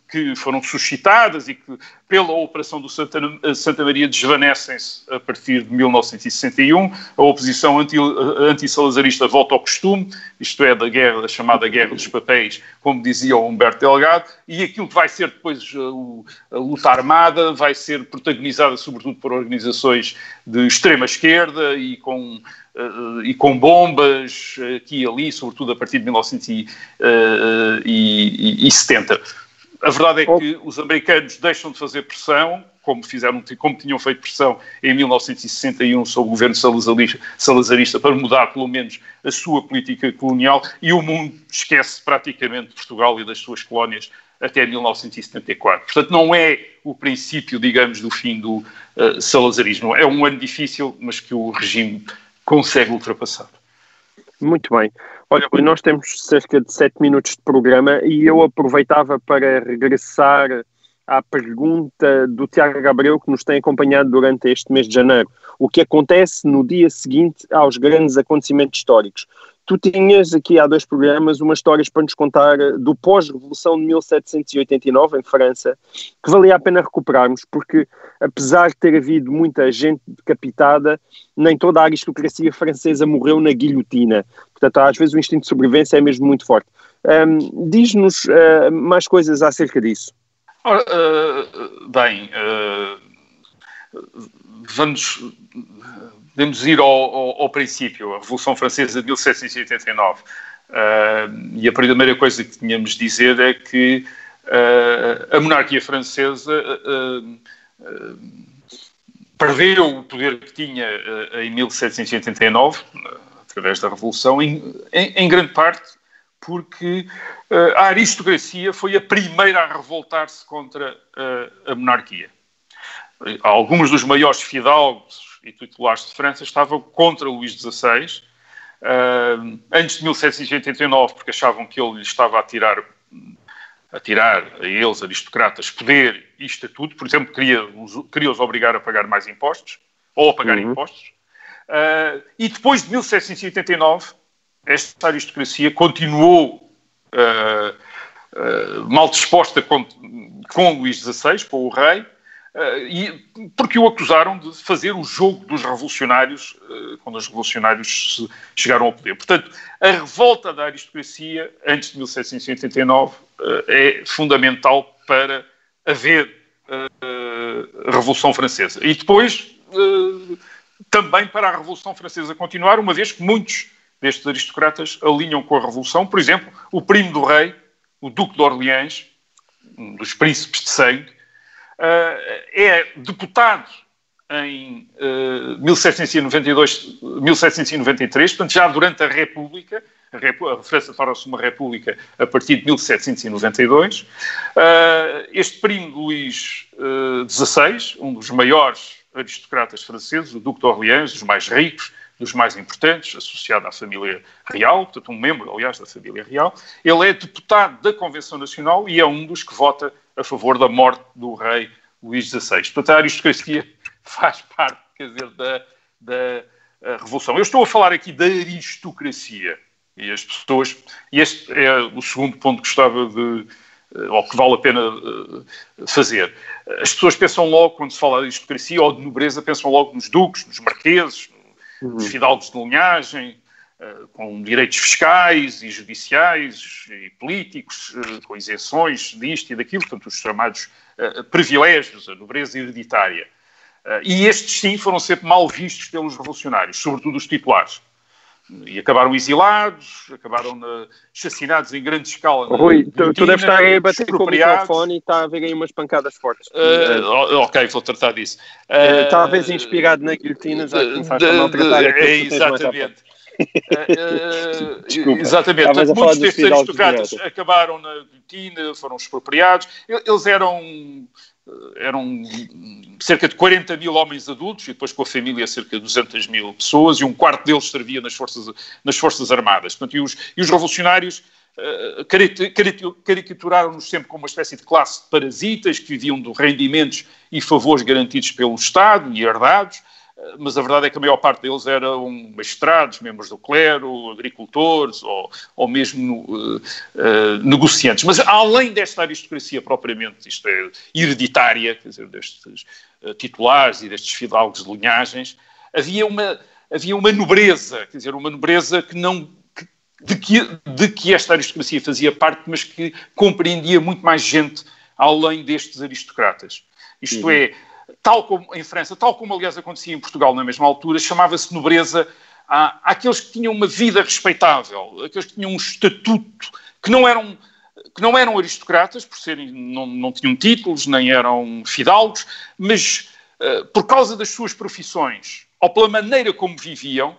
que foram suscitadas e que, pela operação do Santa, Santa Maria, desvanecem-se a partir de 1961. A oposição anti-salazarista anti volta ao costume, isto é, da guerra, da chamada Guerra dos Papéis, como dizia o Humberto Delgado, e aquilo que vai ser depois a, a luta armada vai ser protagonizada sobretudo por organizações de extrema-esquerda e com Uh, e com bombas aqui e ali, sobretudo a partir de 1970. A verdade é que os americanos deixam de fazer pressão, como, fizeram, como tinham feito pressão em 1961 sobre o governo salazarista, salazarista, para mudar pelo menos a sua política colonial, e o mundo esquece praticamente Portugal e das suas colónias até 1974. Portanto, não é o princípio, digamos, do fim do uh, salazarismo. É um ano difícil, mas que o regime consegue ultrapassar. Muito bem. Olha, nós temos cerca de sete minutos de programa e eu aproveitava para regressar à pergunta do Tiago Gabriel, que nos tem acompanhado durante este mês de janeiro. O que acontece no dia seguinte aos grandes acontecimentos históricos? Tu tinhas aqui há dois programas umas histórias para nos contar do pós-revolução de 1789 em França, que valia a pena recuperarmos, porque apesar de ter havido muita gente decapitada, nem toda a aristocracia francesa morreu na guilhotina. Portanto, às vezes o instinto de sobrevivência é mesmo muito forte. Um, Diz-nos uh, mais coisas acerca disso. Ora, uh, bem, uh, vamos podemos ir ao, ao, ao, princípio, a Revolução Francesa de 1789. Uh, e a primeira coisa que tínhamos de dizer é que a monarquia francesa perdeu o poder que tinha em 1789, através da Revolução, em, em, em grande parte porque a aristocracia foi a primeira a revoltar-se contra a monarquia. Alguns dos maiores fidalgos e titulares de França estavam contra Luís XVI, uh, antes de 1789, porque achavam que ele lhes estava a tirar, a tirar a eles, aristocratas, poder e estatuto. Por exemplo, queria-os queria obrigar a pagar mais impostos, ou a pagar uhum. impostos. Uh, e depois de 1789, esta aristocracia continuou uh, mal disposta com, com Luís XVI, com o rei, Uh, e, porque o acusaram de fazer o jogo dos revolucionários uh, quando os revolucionários chegaram ao poder. Portanto, a revolta da aristocracia antes de 1789 uh, eh, é fundamental para haver a Revolução Francesa. E depois também para a Revolução Francesa continuar, uma vez que muitos destes aristocratas alinham com a Revolução. Por exemplo, o primo do rei, o Duque de Orleans, um dos príncipes de sangue, uh, é deputado em uh, 1792, 1793, portanto, já durante a República, a, França torna-se uma república a partir de 1792. Uh, este primo Luís XVI, um dos maiores aristocratas franceses, o Duque de Orleans, dos mais ricos, dos mais importantes, associado à família real, portanto, um membro, aliás, da família real. Ele é deputado da Convenção Nacional e é um dos que vota a favor da morte do rei Luís XVI. Portanto, a aristocracia [LAUGHS] faz parte, quer dizer, da, da Revolução. Eu estou a falar aqui da aristocracia e as pessoas, e este é o segundo ponto que gostava de, eh, ou que vale a pena eh, fazer. As pessoas pensam logo, quando se fala de aristocracia ou de nobreza, pensam logo nos duques, nos marqueses, uhum. fidalgos de linhagem, eh, com direitos fiscais e judiciais e políticos, com isenções disto e daquilo, portanto, os chamados privilégios, a nobreza hereditária. E estes, sim, foram sempre mal vistos pelos revolucionários, sobretudo os titulares e acabaram exilados, acabaram na, chacinados em grande escala. Rui, tu, tu deves estar a bater com o microfone e está a haver aí umas pancadas fortes. Uh, ok, vou tratar disso. Uh, Talvez inspirado na guilhotina, já começaste [LAUGHS] a maltratar É, exatamente. uh, exatamente. Portanto, muitos destes aristocratas acabaram na guilhotina, foram expropriados. Eles eram eram cerca de 40 mil homens adultos e depois com a família cerca de 200 mil pessoas e um quarto deles servia nas Forças, nas forças Armadas. Portanto, e, os, e os revolucionários uh, caricaturaram-nos sempre como uma espécie de classe de parasitas que viviam de rendimentos e favores garantidos pelo Estado e herdados mas a verdade é que a maior parte deles eram magistrados, membros do clero, agricultores ou, ou mesmo uh, uh, negociantes. Mas além desta aristocracia propriamente, isto é, hereditária, quer dizer, destes uh, titulares e destes fidalgos de linhagens, havia uma, havia uma nobreza, quer dizer, uma nobreza que não de que, de que esta aristocracia fazia parte, mas que compreendia muito mais gente além destes aristocratas. Isto uhum. é, tal como em França, tal como aliás acontecia em Portugal na mesma altura, chamava-se nobreza à, àqueles que tinham uma vida respeitável, aqueles que tinham um estatuto, que não eram, que não eram aristocratas, por serem, não, não tinham títulos, nem eram fidalgos, mas uh, por causa das suas profissões, ou pela maneira como viviam,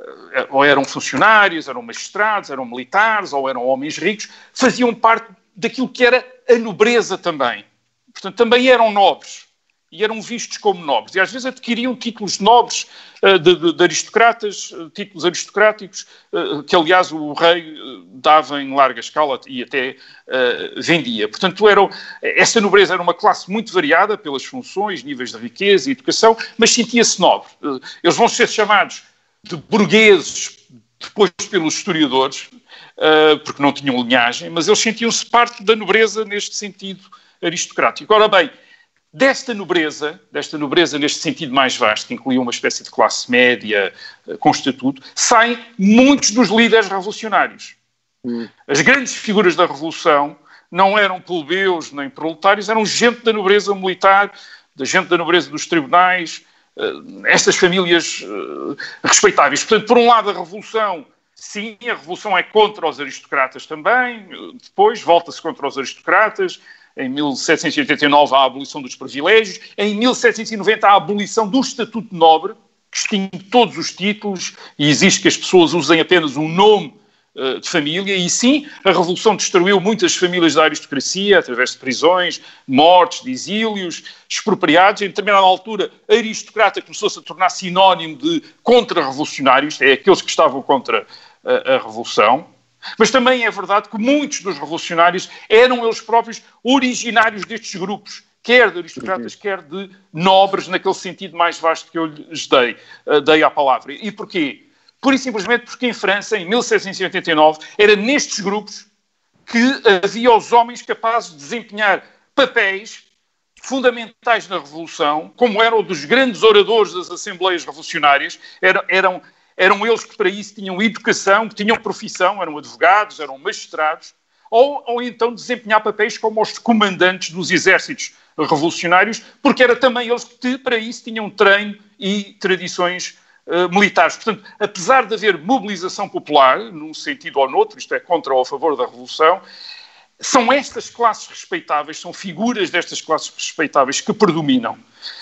uh, ou eram funcionários, eram magistrados, eram militares, ou eram homens ricos, faziam parte daquilo que era a nobreza também. Portanto, também eram nobres e eram vistos como nobres. E às vezes adquiriam títulos nobres uh, de, de, de, aristocratas, uh, títulos aristocráticos, uh, que aliás o rei dava em larga escala e até vendia. Portanto, eram, essa nobreza era uma classe muito variada pelas funções, níveis de riqueza e educação, mas sentia-se nobre. eles vão ser chamados de burgueses depois pelos historiadores, porque não tinham linhagem, mas eles sentiam-se parte da nobreza neste sentido aristocrático. Ora bem, Desta nobreza, desta nobreza neste sentido mais vasto, que incluía uma espécie de classe média eh, com estatuto, saem muitos dos líderes revolucionários. Hum. As grandes figuras da Revolução não eram plebeus nem proletários, eram gente da nobreza militar, da gente da nobreza dos tribunais, eh, estas famílias eh, respeitáveis. Portanto, por um lado, a Revolução, sim, a Revolução é contra os aristocratas também, depois volta-se contra os aristocratas, em 1789 a abolição dos privilégios, em 1790 a abolição do Estatuto Nobre, que extingue todos os títulos e exige que as pessoas usem apenas um nome uh, de família, e sim, a Revolução destruiu muitas famílias da aristocracia, através de prisões, mortes, de exílios, expropriados. Em determinada altura, aristocrata começou-se a tornar sinónimo de contra-revolucionários, é aqueles que estavam contra a, a Revolução. Mas também é verdade que muitos dos revolucionários eram eles próprios originários destes grupos, quer de aristocratas, uhum. quer de nobres, naquele sentido mais vasto que eu lhes dei, uh, dei à palavra. E porquê? Pura e simplesmente porque em França, em 1789, era nestes grupos que havia os homens capazes de desempenhar papéis fundamentais na Revolução, como eram dos grandes oradores das Assembleias Revolucionárias, eram, eram eram eles que para isso tinham educação, que tinham profissão, eram advogados, eram magistrados, ou, ou então desempenhar papéis como os comandantes dos exércitos revolucionários, porque era também eles que para isso tinham treino e tradições uh, militares. Portanto, apesar de haver mobilização popular, num sentido ou noutro, isto é, contra ou a favor da Revolução, são estas classes respeitáveis, são figuras destas classes respeitáveis que predominam.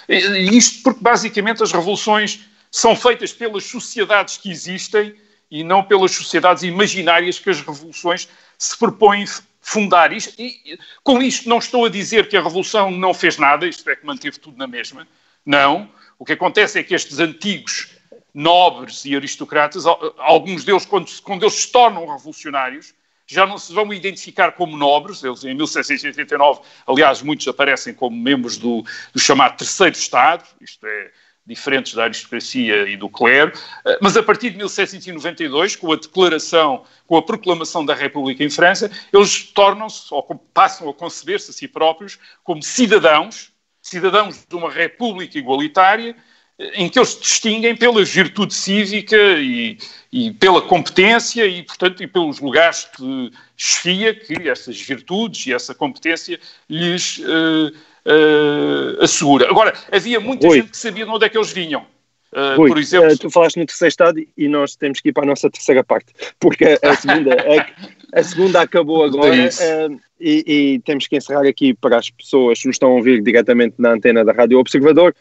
E isto porque, basicamente, as revoluções são feitas pelas sociedades que existem e não pelas sociedades imaginárias que as revoluções se propõem fundar. E, com isto não estou a dizer que a revolução não fez nada, isto é que manteve tudo na mesma. Não. O que acontece é que estes antigos nobres e aristocratas, alguns deles, quando, quando eles se tornam revolucionários, já não se vão identificar como nobres, eles em 1789, aliás, muitos aparecem como membros do, do chamado Terceiro Estado, isto é, diferentes da aristocracia e do clero, eh, mas a partir de 1792, com a declaração, com a proclamação da República em França, eles tornam-se, ou passam a conceber-se a si próprios como cidadãos, cidadãos de uma república igualitária, em que eles se distinguem pela virtude cívica e, e, pela competência e, portanto, e pelos lugares de chefia que essas virtudes e essa competência lhes uh, uh, assegura. Agora, havia muita Oi. gente que sabia de onde é que eles vinham. Uh, Oi, por exemplo, tu falaste no terceiro estado e nós temos que ir para a nossa terceira parte, porque a segunda, a, a segunda acabou agora é e, e, temos que encerrar aqui para as pessoas que nos estão a ouvir diretamente na antena da Rádio Observador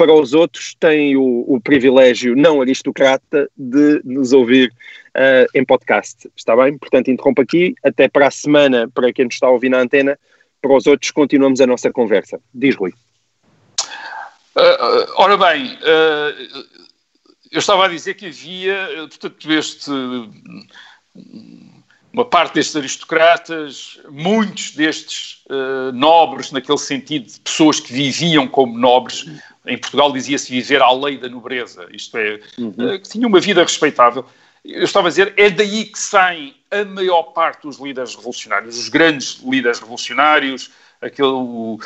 para os outros têm o, o privilégio não aristocrata de nos ouvir uh, em podcast. Está bem? Portanto, interrompo aqui. Até para a semana, para quem nos está a ouvir na antena. Para os outros, continuamos a nossa conversa. Diz, Rui. Uh, ora bem, uh, eu estava a dizer que havia, portanto, este uma parte destes aristocratas, muitos destes uh, nobres, naquele sentido, de pessoas que viviam como nobres, em Portugal dizia-se viver à lei da nobreza, isto é, uhum. uh, que tinham uma vida respeitável. Eu estava a dizer, é daí que saem a maior parte dos líderes revolucionários, os grandes líderes revolucionários, aquele uh,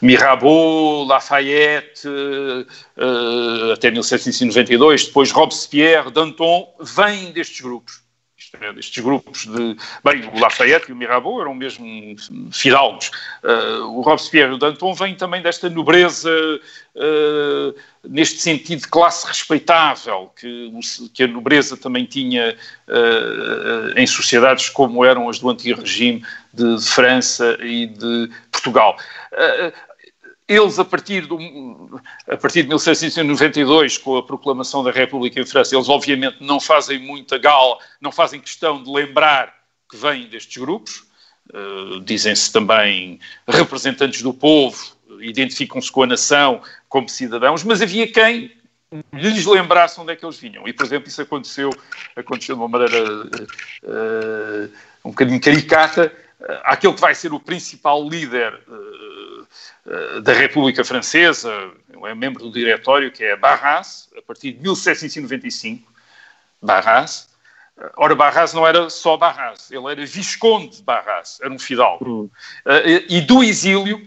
Mirabeau, Lafayette, uh, até 1792, depois Robespierre, Danton, vêm destes grupos estes grupos de. Bem, o Lafayette e o Mirabeau eram mesmo fidalgos. Uh, o Robespierre e o Danton vêm também desta nobreza, uh, neste sentido de classe respeitável, que, que a nobreza também tinha uh, em sociedades como eram as do antigo regime de, França e de Portugal eles, a partir, do, a partir de 1792, com a proclamação da República em França, eles obviamente não fazem muita gala, não fazem questão de lembrar que vêm destes grupos. Uh, Dizem-se também representantes do povo, identificam-se com a nação como cidadãos, mas havia quem lhes lembrasse onde é que eles vinham. E, por exemplo, isso aconteceu, aconteceu de uma maneira uh, um bocadinho caricata, uh, que vai ser o principal líder eh, da República Francesa, é membro do diretório, que é Barras, a partir de 1795. Barras. Eh, ora, Barras não era só Barras, ele era Visconde de Barras, era um fidalgo. Uhum. Uh, e do exílio,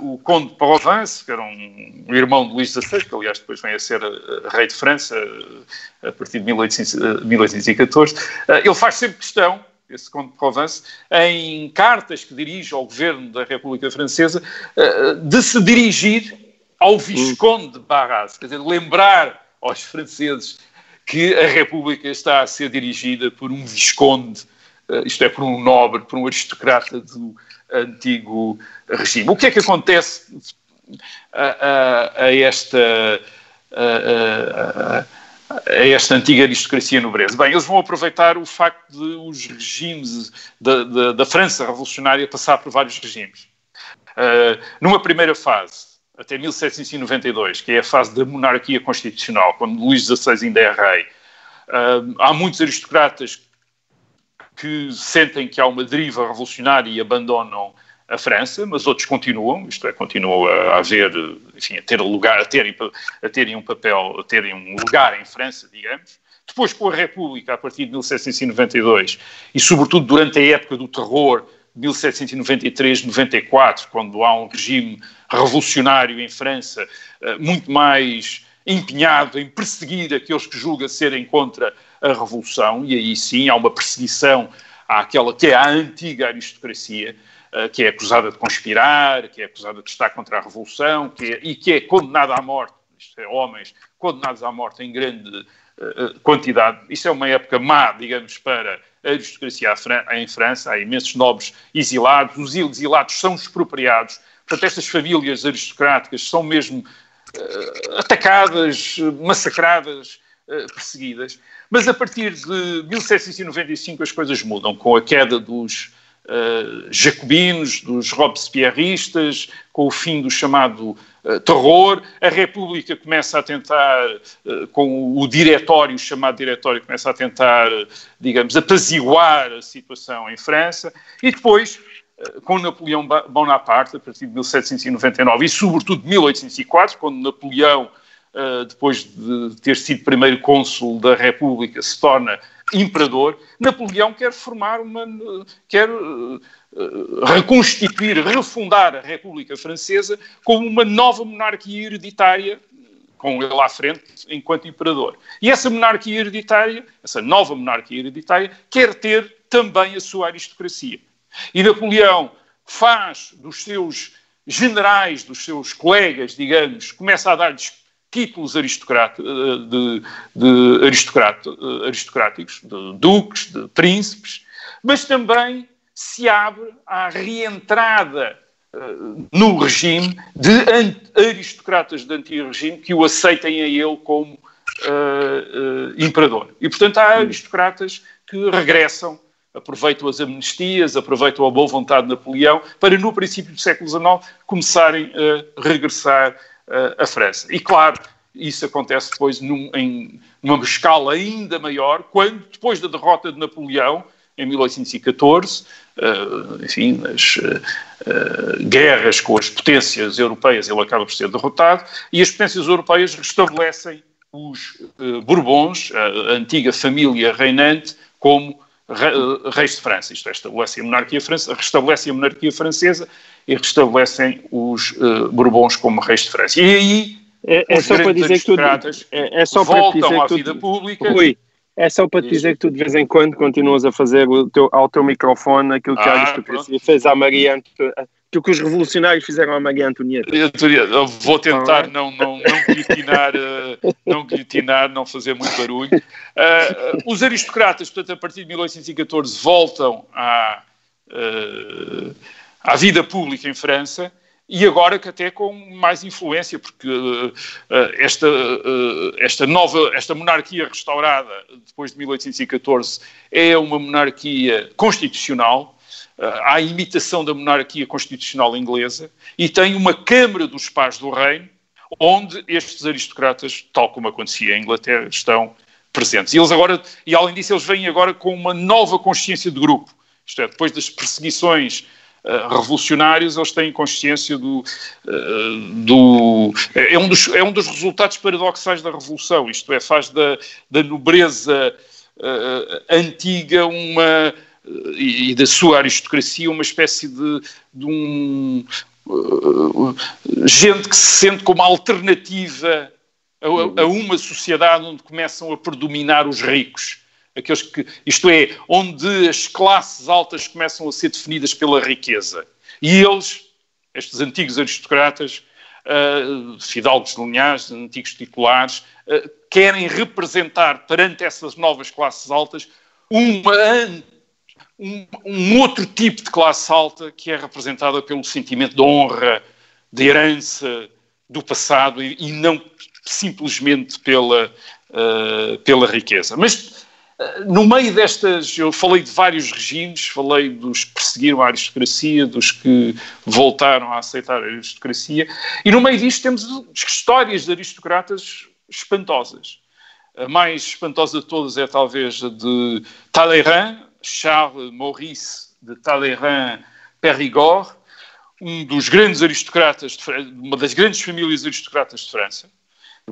o Conde de Provence, que era um, irmão de Luís XVI, que aliás depois vem a ser rei de França a partir de 1800, 1814, ele faz sempre questão esse Conde de Provence, em cartas que dirige ao governo da República Francesa, eh, de se dirigir ao Visconde de Barras, quer dizer, lembrar aos franceses que a República está a ser dirigida por um Visconde, eh, isto é, por um nobre, por um aristocrata do antigo regime. O que é que acontece a, a, a esta. A, a esta antiga aristocracia nobreza? Bem, eles vão aproveitar o facto de os regimes da, da, da França revolucionária passar por vários regimes. Uh, numa primeira fase, até 1792, que é a fase da monarquia constitucional, quando Luís XVI ainda é rei, uh, há muitos aristocratas que sentem que há uma deriva revolucionária e abandonam a França, mas outros continuam, isto é, continuam a haver, enfim, a ter lugar, a terem, a terem um papel, a terem um lugar em França, digamos. Depois, com a República, a partir de 1792, e sobretudo durante a época do terror, 1793-94, quando há um regime revolucionário em França, eh, muito mais empenhado em perseguir aqueles que julga serem contra a revolução, e aí sim há uma perseguição àquela que é a antiga aristocracia, que é acusada de conspirar, que é acusada de estar contra a revolução que é, e que é condenada à morte, isto é, homens condenados à morte em grande uh, quantidade. Isto é uma época má, digamos, para a aristocracia em França. Há imensos nobres exilados. Os exilados são expropriados. Portanto, estas famílias aristocráticas são mesmo uh, atacadas, massacradas, perseguidas. Mas a partir de 1795 as coisas mudam, com a queda dos uh, jacobinos, dos robespierristas, com o fim do chamado uh, terror. A República começa a tentar, uh, com o diretório, chamado diretório, começa a tentar, digamos, apaziguar a situação em França. E depois, com Napoleão Bonaparte, a partir de 1799 e, sobretudo, de 1804, quando Napoleão depois de ter sido primeiro cônsul da República, se torna imperador, Napoleão quer formar uma. quer uh, reconstituir, refundar a República Francesa como uma nova monarquia hereditária, com ele à frente enquanto imperador. E essa monarquia hereditária, essa nova monarquia hereditária, quer ter também a sua aristocracia. E Napoleão faz dos seus generais, dos seus colegas, digamos, começa a dar-lhes títulos eh, de, de eh, aristocráticos, de duques, de príncipes, mas também se abre à reentrada uh, no regime de aristocratas de antigo regime que o aceitem a ele como uh, uh, imperador. E, portanto, há aristocratas que regressam, aproveitam as amnistias, aproveitam a boa vontade de Napoleão, para, no princípio do século XIX, começarem a regressar a França. E claro, isso acontece depois num, em numa escala ainda maior, quando, depois da derrota de Napoleão, em 1814, uh, enfim, nas uh, uh, guerras com as potências europeias, ele acaba por ser derrotado, e as potências europeias restabelecem os Bourbons, a, antiga família reinante, como reis de França. Isto é, estabelece a monarquia francesa, restabelecem a monarquia francesa e restabelecem os uh, Bourbons como reis de França. E aí é, é só para dizer que tu é, é só voltam para dizer à que tu, vida pública. Rui, é só para te dizer que tu de vez em quando continuas a fazer teu, ao teu microfone aquilo que ah, a aristocracia fez à Maria aquilo que os revolucionários fizeram à Maria Antonieta. Eu vou tentar não, não, não, guilhotinar, uh, não guilhotinar, não fazer muito barulho. Uh, os aristocratas, portanto, a partir de 1814, voltam à, uh, à vida pública em França e agora que até com mais influência, porque uh, esta, uh, esta nova, esta monarquia restaurada depois de 1814 é uma monarquia constitucional, uh, à imitação da monarquia constitucional inglesa, e tem uma Câmara dos Pais do Reino, onde estes aristocratas, tal como acontecia em Inglaterra, estão presentes. E eles agora, e além disso, eles vêm agora com uma nova consciência de grupo. Isto é, depois das perseguições revolucionários, eles têm consciência do. Uh, do é, um dos, é um dos resultados paradoxais da Revolução, isto é, faz da, da nobreza antiga uma. E, e, da sua aristocracia uma espécie de, de um. gente que se sente como alternativa a, a uma sociedade onde começam a predominar os ricos aqueles que, isto é, onde as classes altas começam a ser definidas pela riqueza. E eles, estes antigos aristocratas, uh, fidalgos de linhagem, antigos titulares, uh, querem representar perante essas novas classes altas uma, um, um, outro tipo de classe alta que é representada pelo sentimento de honra, de herança do passado e, e não simplesmente pela, uh, pela riqueza. Mas no meio destas, eu falei de vários regimes, falei dos que perseguiram a aristocracia, dos que voltaram a aceitar a aristocracia, e no meio disto temos histórias de aristocratas espantosas. A mais espantosa de todas é talvez a de Talleyrand, Charles Maurice de Talleyrand-Périgord, um dos grandes aristocratas, de, uma das grandes famílias aristocratas de França,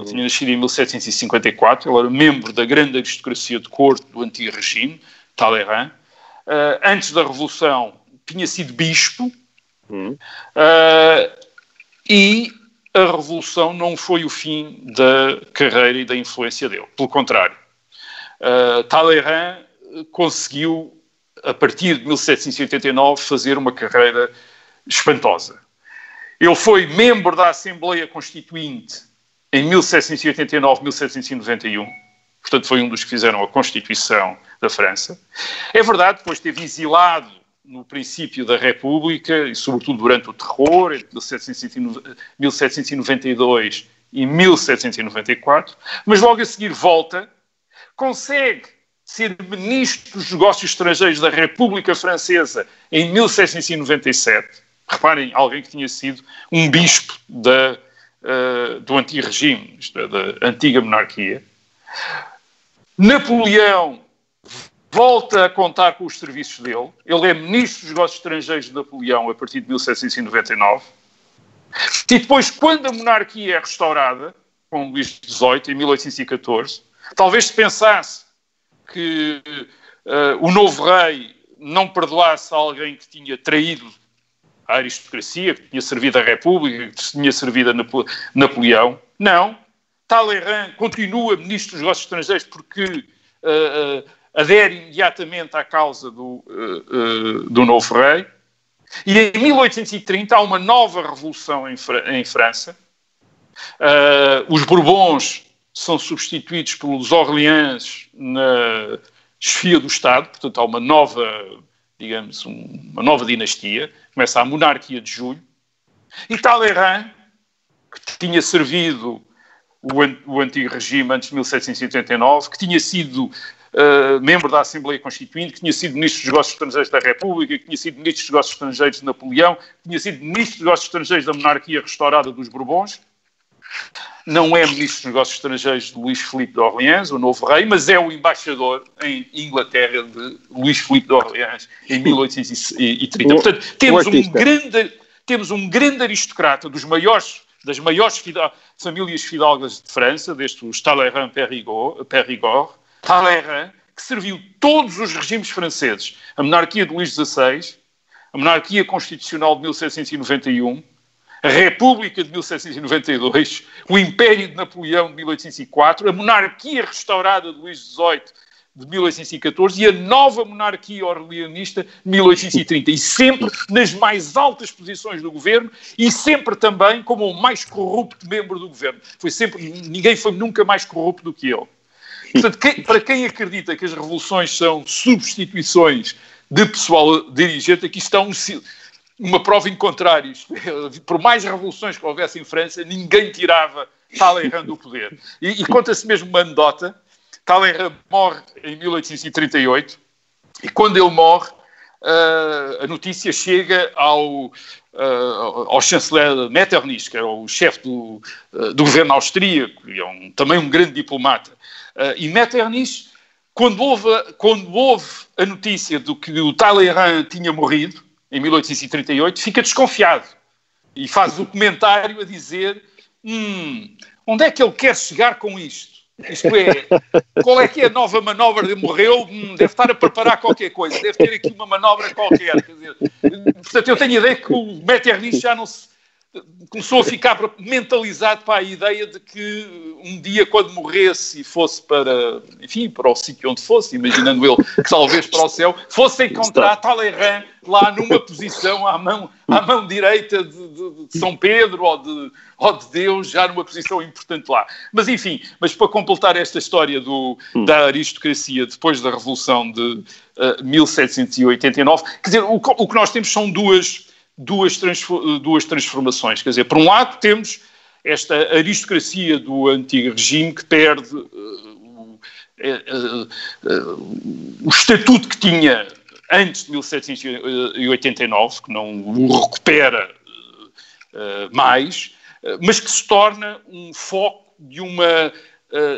ele tinha nascido em 1754, ele era membro da grande aristocracia de corte do antigo regime, Talleyrand. Uh, antes da Revolução tinha sido bispo uh, e a Revolução não foi o fim da carreira e da influência dele. Pelo contrário, uh, Talleyrand conseguiu, a partir de 1789, fazer uma carreira espantosa. Ele foi membro da Assembleia Constituinte em 1789, 1791, portanto foi um dos que fizeram a Constituição da França. É verdade, depois esteve exilado no princípio da República e sobretudo durante o terror, entre 1792 e 1794, mas logo a seguir volta, consegue ser ministro dos negócios estrangeiros da República Francesa em 1797. Reparem, alguém que tinha sido um bispo da, uh, do antigo regime, isto é, da antiga monarquia. Napoleão volta a contar com os serviços dele. Ele é ministro dos negócios estrangeiros de Napoleão a partir de 1799. E depois, quando a monarquia é restaurada, com Luís XVIII, em 1814, talvez se pensasse que uh, o novo rei não perdoasse alguém que tinha traído a aristocracia, que tinha servido a República, que tinha servido a Napo Napoleão. Não. Talleyrand continua ministro dos negócios estrangeiros porque uh, uh, adere imediatamente à causa do, do novo rei. E em 1830 há uma nova revolução em, em França. os Bourbons são substituídos pelos Orleans na chefia do Estado, portanto há uma nova, digamos, uma nova dinastia, começa a monarquia de Julho, e Talleyrand, que tinha servido o, o antigo regime antes de 1789, que tinha sido uh, membro da Assembleia Constituinte, que tinha sido ministro dos negócios estrangeiros da República, que tinha sido ministro dos negócios estrangeiros de Napoleão, que tinha sido ministro dos negócios estrangeiros da monarquia restaurada dos Bourbons, não é ministro dos Negócios Estrangeiros de Luís Filipe de Orleans, o novo rei, mas é o embaixador em Inglaterra de Luís Filipe de Orleans em 1830. Portanto, temos um grande, temos um grande aristocrata dos maiores, das maiores fidal, famílias fidalgas de França, deste o Talleyrand Périgord, Périgord, Talleyrand, que serviu todos os regimes franceses, a monarquia de Luís XVI, a monarquia constitucional de 1791, a República de 1792, o Império de Napoleão de 1804, a monarquia restaurada de Luís XVIII de 1814 e a nova monarquia orleanista de 1830. E sempre nas mais altas posições do governo e sempre também como o mais corrupto membro do governo. Foi sempre, ninguém foi nunca mais corrupto do que ele. Portanto, quem, para quem acredita que as revoluções são substituições de pessoal dirigente, aqui está um, uma prova em contrário. [LAUGHS] Por mais revoluções que houvesse em França, ninguém tirava Talleyrand do poder. E, e conta-se mesmo uma anedota. Talleyrand morre em 1838 e quando ele morre, uh, a notícia chega ao, uh, ao chanceler Metternich, que era o chefe do, uh, do governo austríaco, e é um, também um grande diplomata. e Metternich, quando houve, quando houve a notícia de que o Talleyrand tinha morrido, em 1838, fica desconfiado e faz o comentário a dizer: hum, onde é que ele quer chegar com isto? Isto é, qual é que é a nova manobra de morreu? Hum, deve estar a preparar qualquer coisa, deve ter aqui uma manobra qualquer. Quer dizer, portanto, eu tenho a ideia que o Metternich já não se começou a ficar mentalizado para a ideia de que um dia, quando morresse e fosse para, enfim, para o sítio onde fosse, imaginando ele que talvez para o céu, fosse encontrar Talleyrand lá numa posição à mão, à mão direita de, de, de, São Pedro ou de, ou de Deus, já numa posição importante lá. Mas, enfim, mas para completar esta história do, hum. da aristocracia depois da Revolução de uh, 1789, quer dizer, o, o que nós temos são duas duas, duas transformações. Quer dizer, por um lado, temos esta aristocracia do antigo regime que perde uh, uh, uh, o estatuto que tinha antes de 1789, que não o recupera mais, mas que se torna um foco de uma,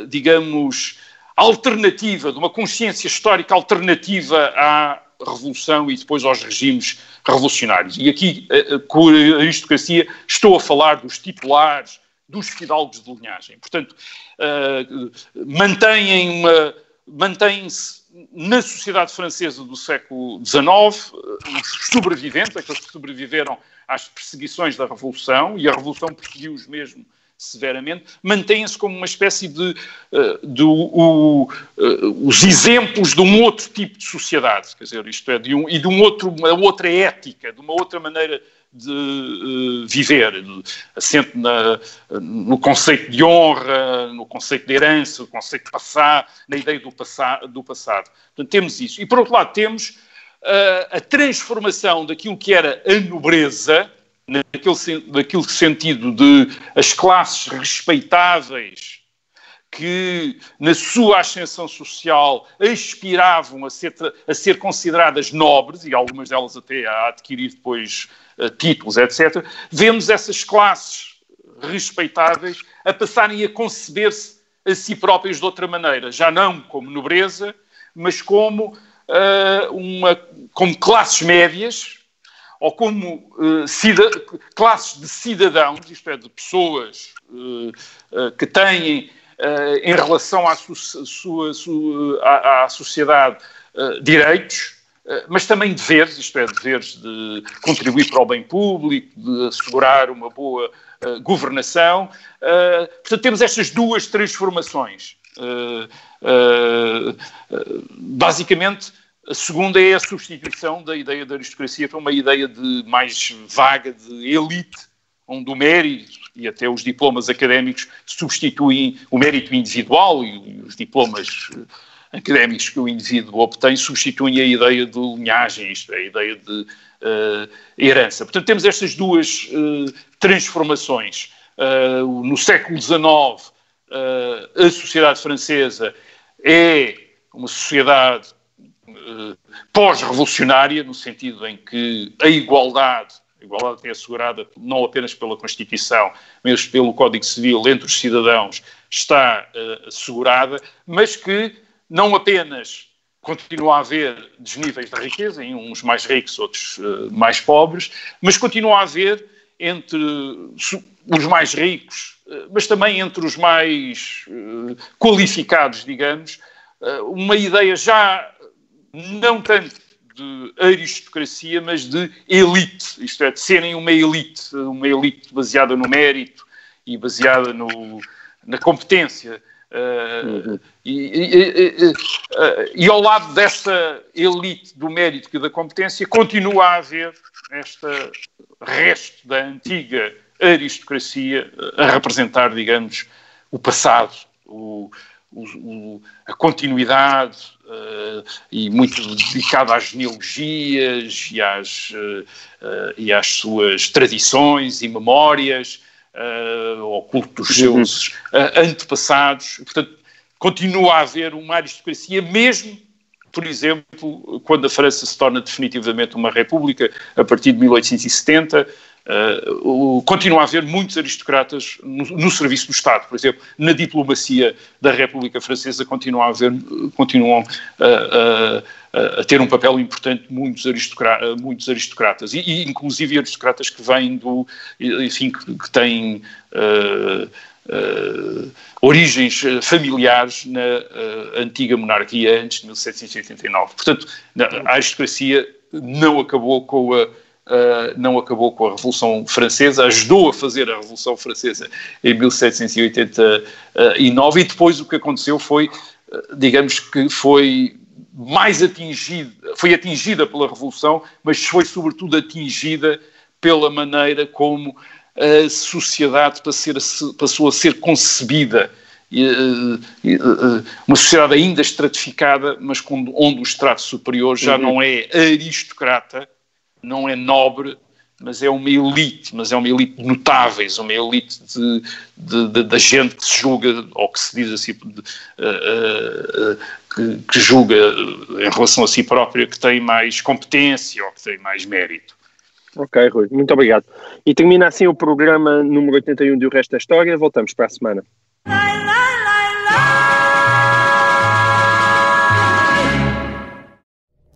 digamos, alternativa, de uma consciência histórica alternativa à revolução e depois aos regimes revolucionários. E aqui, eh, eh, com a aristocracia, estou a falar dos titulares, dos fidalgos de linhagem. Portanto, uh, mantêm uma, mantêm-se na sociedade francesa do século XIX, os sobreviventes, aqueles que sobreviveram às perseguições da Revolução, e a Revolução perseguiu-os mesmo severamente, mantêm-se como uma espécie de, uh, de uh, os exemplos de um outro tipo de sociedade, quer dizer, isto é, de um, e de um outro, uma outra ética, de uma outra maneira de uh, viver, assente na, no conceito de honra, no conceito de herança, no conceito de passar, na ideia do, passar, do passado. Portanto, temos isso. E, por outro lado, temos uh, a transformação daquilo que era a nobreza, naquele, naquele sentido de as classes respeitáveis que, na sua ascensão social, aspiravam a ser, a ser consideradas nobres, e algumas delas até a adquirir depois uh, títulos, etc., vemos essas classes respeitáveis a passarem a conceber-se a si próprias de outra maneira, já não como nobreza, mas como, uh, uma, como classes médias, ou como uh, classes de cidadãos, isto é, de pessoas que têm uh, em relação à, su sua, su à, à sociedade uh, direitos, uh, mas também deveres, isto é, deveres de contribuir para o bem público, de assegurar uma boa governação. portanto, temos estas duas transformações. basicamente, a segunda é a substituição da ideia da aristocracia para uma ideia de mais vaga de elite, onde o mérito e até os diplomas académicos substituem o mérito individual e os diplomas eh, académicos que o indivíduo obtém substituem a ideia de linhagem, isto é, a ideia de uh, herança. Portanto, temos estas duas uh, transformações. Uh, no século XIX, a sociedade francesa é uma sociedade pós-revolucionária, no sentido em que a igualdade a igualdade é assegurada não apenas pela Constituição, mas pelo Código Civil entre os cidadãos, está uh, assegurada, mas que não apenas continua a haver desníveis de riqueza, em uns mais ricos, outros uh, mais pobres, mas continua a haver entre os mais ricos, uh, mas também entre os mais qualificados, digamos, uma ideia já não tanto de aristocracia, mas de elite, isto é, de serem uma elite, uma elite baseada no mérito e baseada no, na competência. Uh, e, e, e, e, ao lado dessa elite do mérito e da competência, continua a haver este resto da antiga aristocracia a representar, digamos, o passado, o, o, a continuidade uh, e muito dedicado às genealogias e às, uh, e às suas tradições e memórias, ao culto dos seus antepassados. Portanto, continua a haver uma aristocracia, mesmo, por exemplo, quando a França se torna definitivamente uma república, a partir de 1870, Uh, continua a haver muitos aristocratas no, no, serviço do Estado, por exemplo, na diplomacia da República Francesa continua a haver, continuam uh, uh, a ter um papel importante muitos, aristocra muitos aristocratas, e, e, inclusive aristocratas que vêm do, enfim, que, que têm origens familiares na antiga monarquia antes de 1789. Portanto, a aristocracia não acabou com a Uh, não acabou com a Revolução Francesa, ajudou a fazer a Revolução Francesa em 1789 e depois o que aconteceu foi, uh, digamos que foi mais atingida, foi atingida pela Revolução, mas foi sobretudo atingida pela maneira como a sociedade passou a ser concebida. Uma sociedade ainda estratificada, mas onde o estrato superior já uhum. não é aristocrata, não é nobre, mas é uma elite, mas é uma elite de notáveis, uma elite de, de, de, da gente que se julga, ou que se diz assim, de, uh, uh, que, que, julga em relação a si própria que tem mais competência ou que tem mais mérito. Ok, Rui, muito obrigado. E termina assim o programa número 81 do Resto da História. Voltamos para a semana.